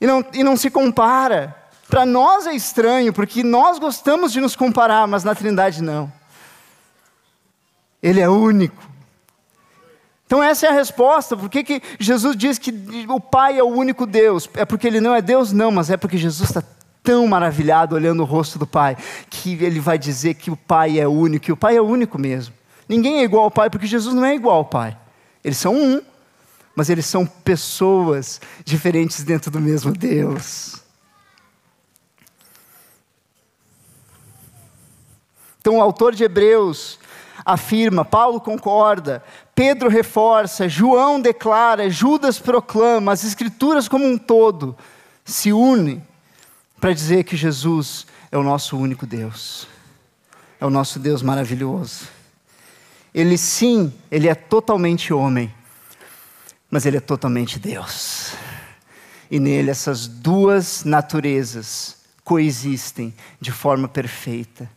e não, e não se compara. Para nós é estranho, porque nós gostamos de nos comparar, mas na Trindade não. Ele é único. Então, essa é a resposta. Por que, que Jesus diz que o Pai é o único Deus? É porque ele não é Deus? Não, mas é porque Jesus está tão maravilhado olhando o rosto do Pai, que ele vai dizer que o Pai é único, que o Pai é único mesmo. Ninguém é igual ao Pai, porque Jesus não é igual ao Pai. Eles são um, mas eles são pessoas diferentes dentro do mesmo Deus. Então, o autor de Hebreus afirma, Paulo concorda, Pedro reforça, João declara, Judas proclama, as Escrituras como um todo se unem para dizer que Jesus é o nosso único Deus, é o nosso Deus maravilhoso. Ele sim, ele é totalmente homem, mas ele é totalmente Deus. E nele essas duas naturezas coexistem de forma perfeita.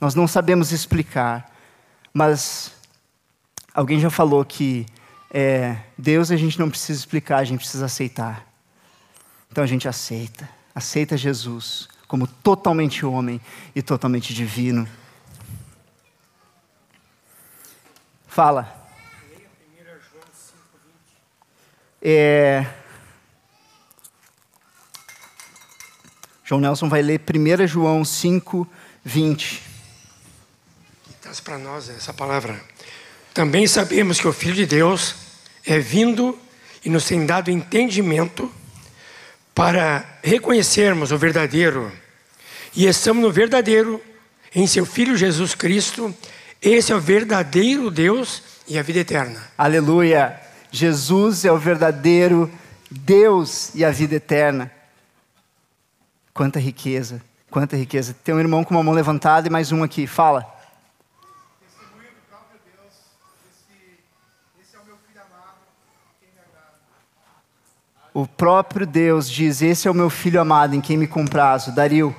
nós não sabemos explicar, mas alguém já falou que é, Deus a gente não precisa explicar, a gente precisa aceitar. Então a gente aceita, aceita Jesus como totalmente homem e totalmente divino. Fala. É... João Nelson vai ler 1 João 5, 20. Traz para nós essa palavra. Também sabemos que o Filho de Deus é vindo e nos tem dado entendimento para reconhecermos o verdadeiro. E estamos no verdadeiro, em seu Filho Jesus Cristo. Esse é o verdadeiro Deus e a vida eterna. Aleluia! Jesus é o verdadeiro Deus e a vida eterna. Quanta riqueza, quanta riqueza. Tem um irmão com uma mão levantada e mais um aqui. Fala. O próprio Deus diz: Esse é o meu filho amado em quem me comprazo. Dario.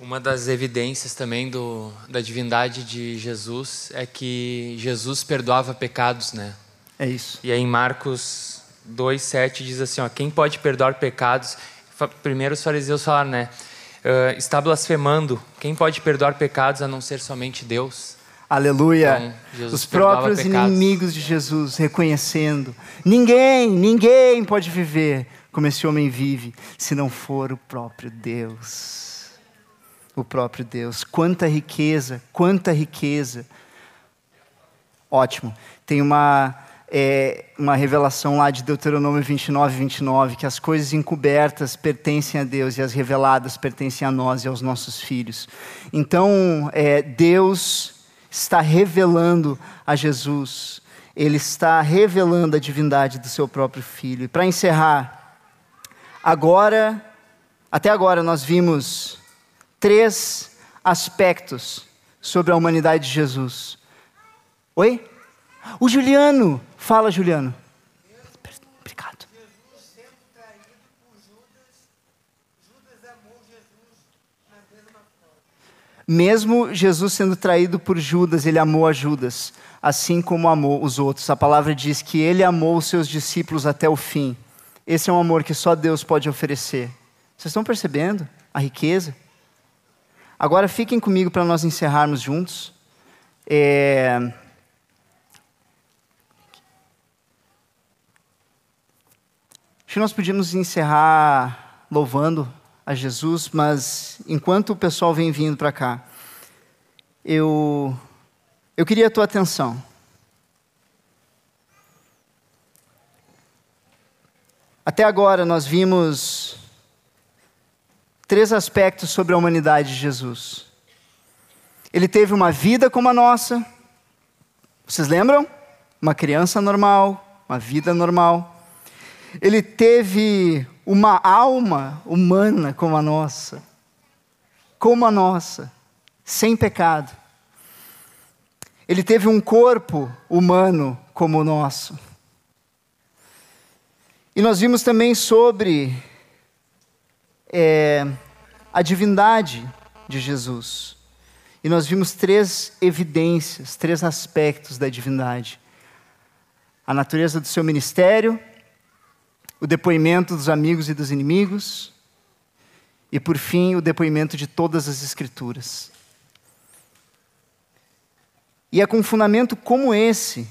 Uma das evidências também do, da divindade de Jesus é que Jesus perdoava pecados, né? É isso. E aí em Marcos 2,7 diz assim: ó, quem pode perdoar pecados? Primeiro os fariseus falaram, né? Uh, está blasfemando. Quem pode perdoar pecados a não ser somente Deus? Aleluia. Então, Os próprios inimigos de Jesus reconhecendo: ninguém, ninguém pode viver como esse homem vive se não for o próprio Deus. O próprio Deus. Quanta riqueza, quanta riqueza. Ótimo. Tem uma, é, uma revelação lá de Deuteronômio 29, 29, que as coisas encobertas pertencem a Deus e as reveladas pertencem a nós e aos nossos filhos. Então, é, Deus está revelando a Jesus, ele está revelando a divindade do seu próprio filho. E para encerrar, agora, até agora nós vimos três aspectos sobre a humanidade de Jesus. Oi? O Juliano, fala Juliano. Mesmo Jesus sendo traído por Judas, ele amou a Judas, assim como amou os outros. A palavra diz que ele amou os seus discípulos até o fim. Esse é um amor que só Deus pode oferecer. Vocês estão percebendo a riqueza? Agora fiquem comigo para nós encerrarmos juntos. É... Acho que nós podíamos encerrar louvando a Jesus, mas enquanto o pessoal vem vindo para cá, eu, eu queria a tua atenção. Até agora nós vimos três aspectos sobre a humanidade de Jesus. Ele teve uma vida como a nossa. Vocês lembram? Uma criança normal, uma vida normal. Ele teve uma alma humana como a nossa, como a nossa, sem pecado. Ele teve um corpo humano como o nosso. E nós vimos também sobre é, a divindade de Jesus. E nós vimos três evidências, três aspectos da divindade: a natureza do seu ministério, o depoimento dos amigos e dos inimigos, e por fim, o depoimento de todas as Escrituras. E é com um fundamento como esse,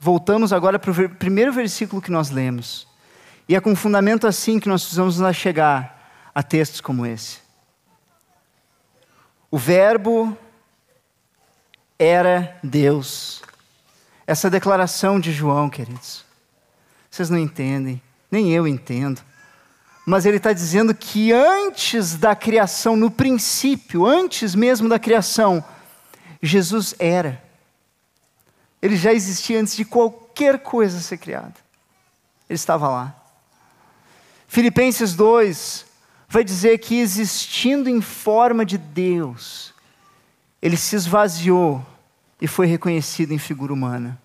voltamos agora para o primeiro versículo que nós lemos, e é com um fundamento assim que nós precisamos chegar a textos como esse. O Verbo era Deus. Essa declaração de João, queridos, vocês não entendem nem eu entendo. Mas ele está dizendo que antes da criação, no princípio, antes mesmo da criação, Jesus era. Ele já existia antes de qualquer coisa ser criada. Ele estava lá. Filipenses 2 vai dizer que existindo em forma de Deus, ele se esvaziou e foi reconhecido em figura humana.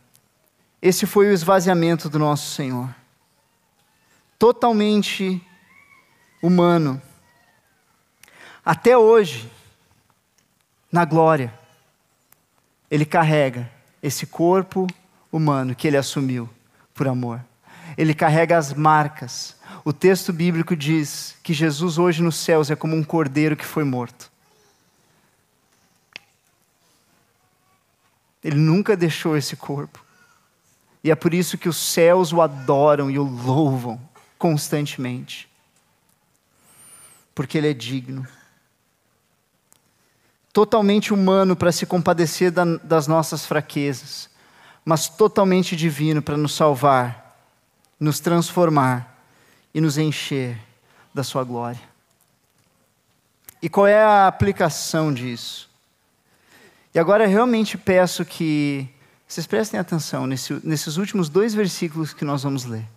Esse foi o esvaziamento do nosso Senhor totalmente humano. Até hoje, na glória, Ele carrega esse corpo humano que ele assumiu por amor. Ele carrega as marcas. O texto bíblico diz que Jesus hoje nos céus é como um cordeiro que foi morto. Ele nunca deixou esse corpo. E é por isso que os céus o adoram e o louvam constantemente. Porque ele é digno. Totalmente humano para se compadecer das nossas fraquezas, mas totalmente divino para nos salvar, nos transformar e nos encher da sua glória. E qual é a aplicação disso? E agora realmente peço que vocês prestem atenção nesse, nesses últimos dois versículos que nós vamos ler.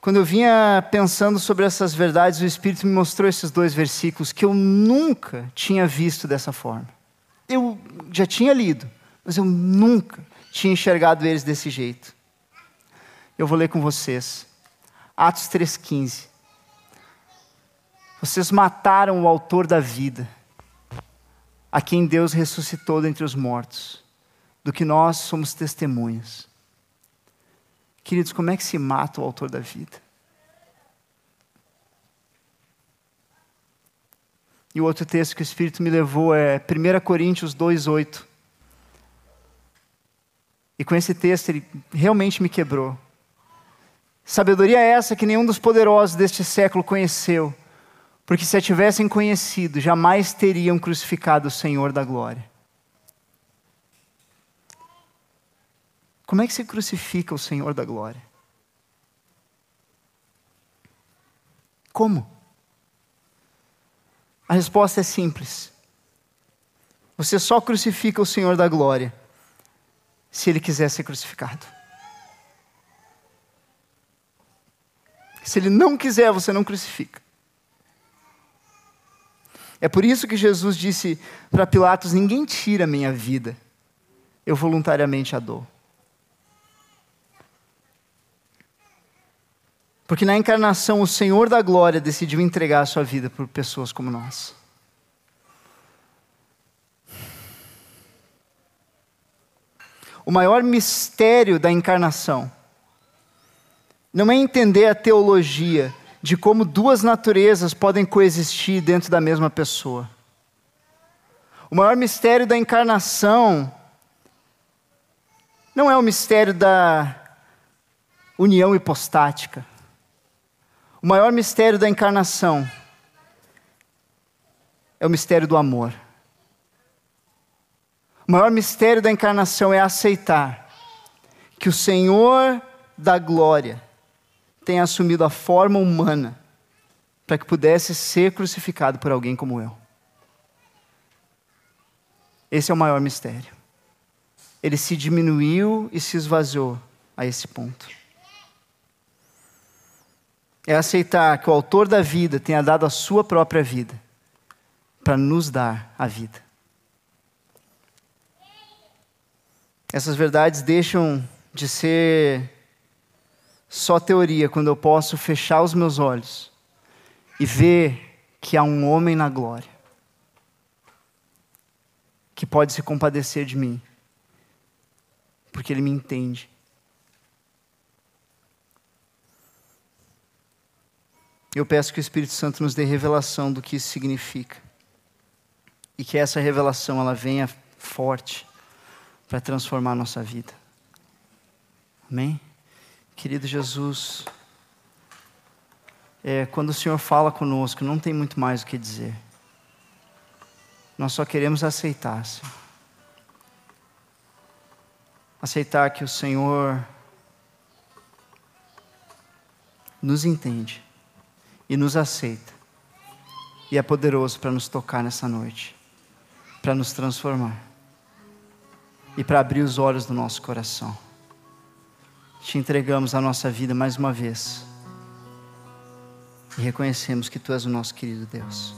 Quando eu vinha pensando sobre essas verdades, o Espírito me mostrou esses dois versículos que eu nunca tinha visto dessa forma. Eu já tinha lido, mas eu nunca tinha enxergado eles desse jeito. Eu vou ler com vocês. Atos 3,15. Vocês mataram o autor da vida, a quem Deus ressuscitou dentre os mortos, do que nós somos testemunhas. Queridos, como é que se mata o autor da vida? E o outro texto que o Espírito me levou é 1 Coríntios 2,8. E com esse texto ele realmente me quebrou. Sabedoria é essa que nenhum dos poderosos deste século conheceu, porque se a tivessem conhecido, jamais teriam crucificado o Senhor da glória. Como é que se crucifica o Senhor da glória? Como? A resposta é simples. Você só crucifica o Senhor da glória se ele quiser ser crucificado. Se ele não quiser, você não crucifica. É por isso que Jesus disse para Pilatos: Ninguém tira a minha vida, eu voluntariamente a dou. Porque na encarnação o Senhor da glória decidiu entregar a sua vida por pessoas como nós. O maior mistério da encarnação não é entender a teologia de como duas naturezas podem coexistir dentro da mesma pessoa. O maior mistério da encarnação não é o mistério da união hipostática. O maior mistério da encarnação é o mistério do amor. O maior mistério da encarnação é aceitar que o Senhor da glória tenha assumido a forma humana para que pudesse ser crucificado por alguém como eu. Esse é o maior mistério. Ele se diminuiu e se esvaziou a esse ponto é aceitar que o autor da vida tenha dado a sua própria vida para nos dar a vida. Essas verdades deixam de ser só teoria quando eu posso fechar os meus olhos e ver que há um homem na glória que pode se compadecer de mim, porque ele me entende. Eu peço que o Espírito Santo nos dê revelação do que isso significa. E que essa revelação ela venha forte para transformar a nossa vida. Amém? Querido Jesus, é, quando o Senhor fala conosco, não tem muito mais o que dizer. Nós só queremos aceitar, Senhor. Aceitar que o Senhor nos entende e nos aceita. E é poderoso para nos tocar nessa noite, para nos transformar e para abrir os olhos do nosso coração. Te entregamos a nossa vida mais uma vez e reconhecemos que Tu és o nosso querido Deus.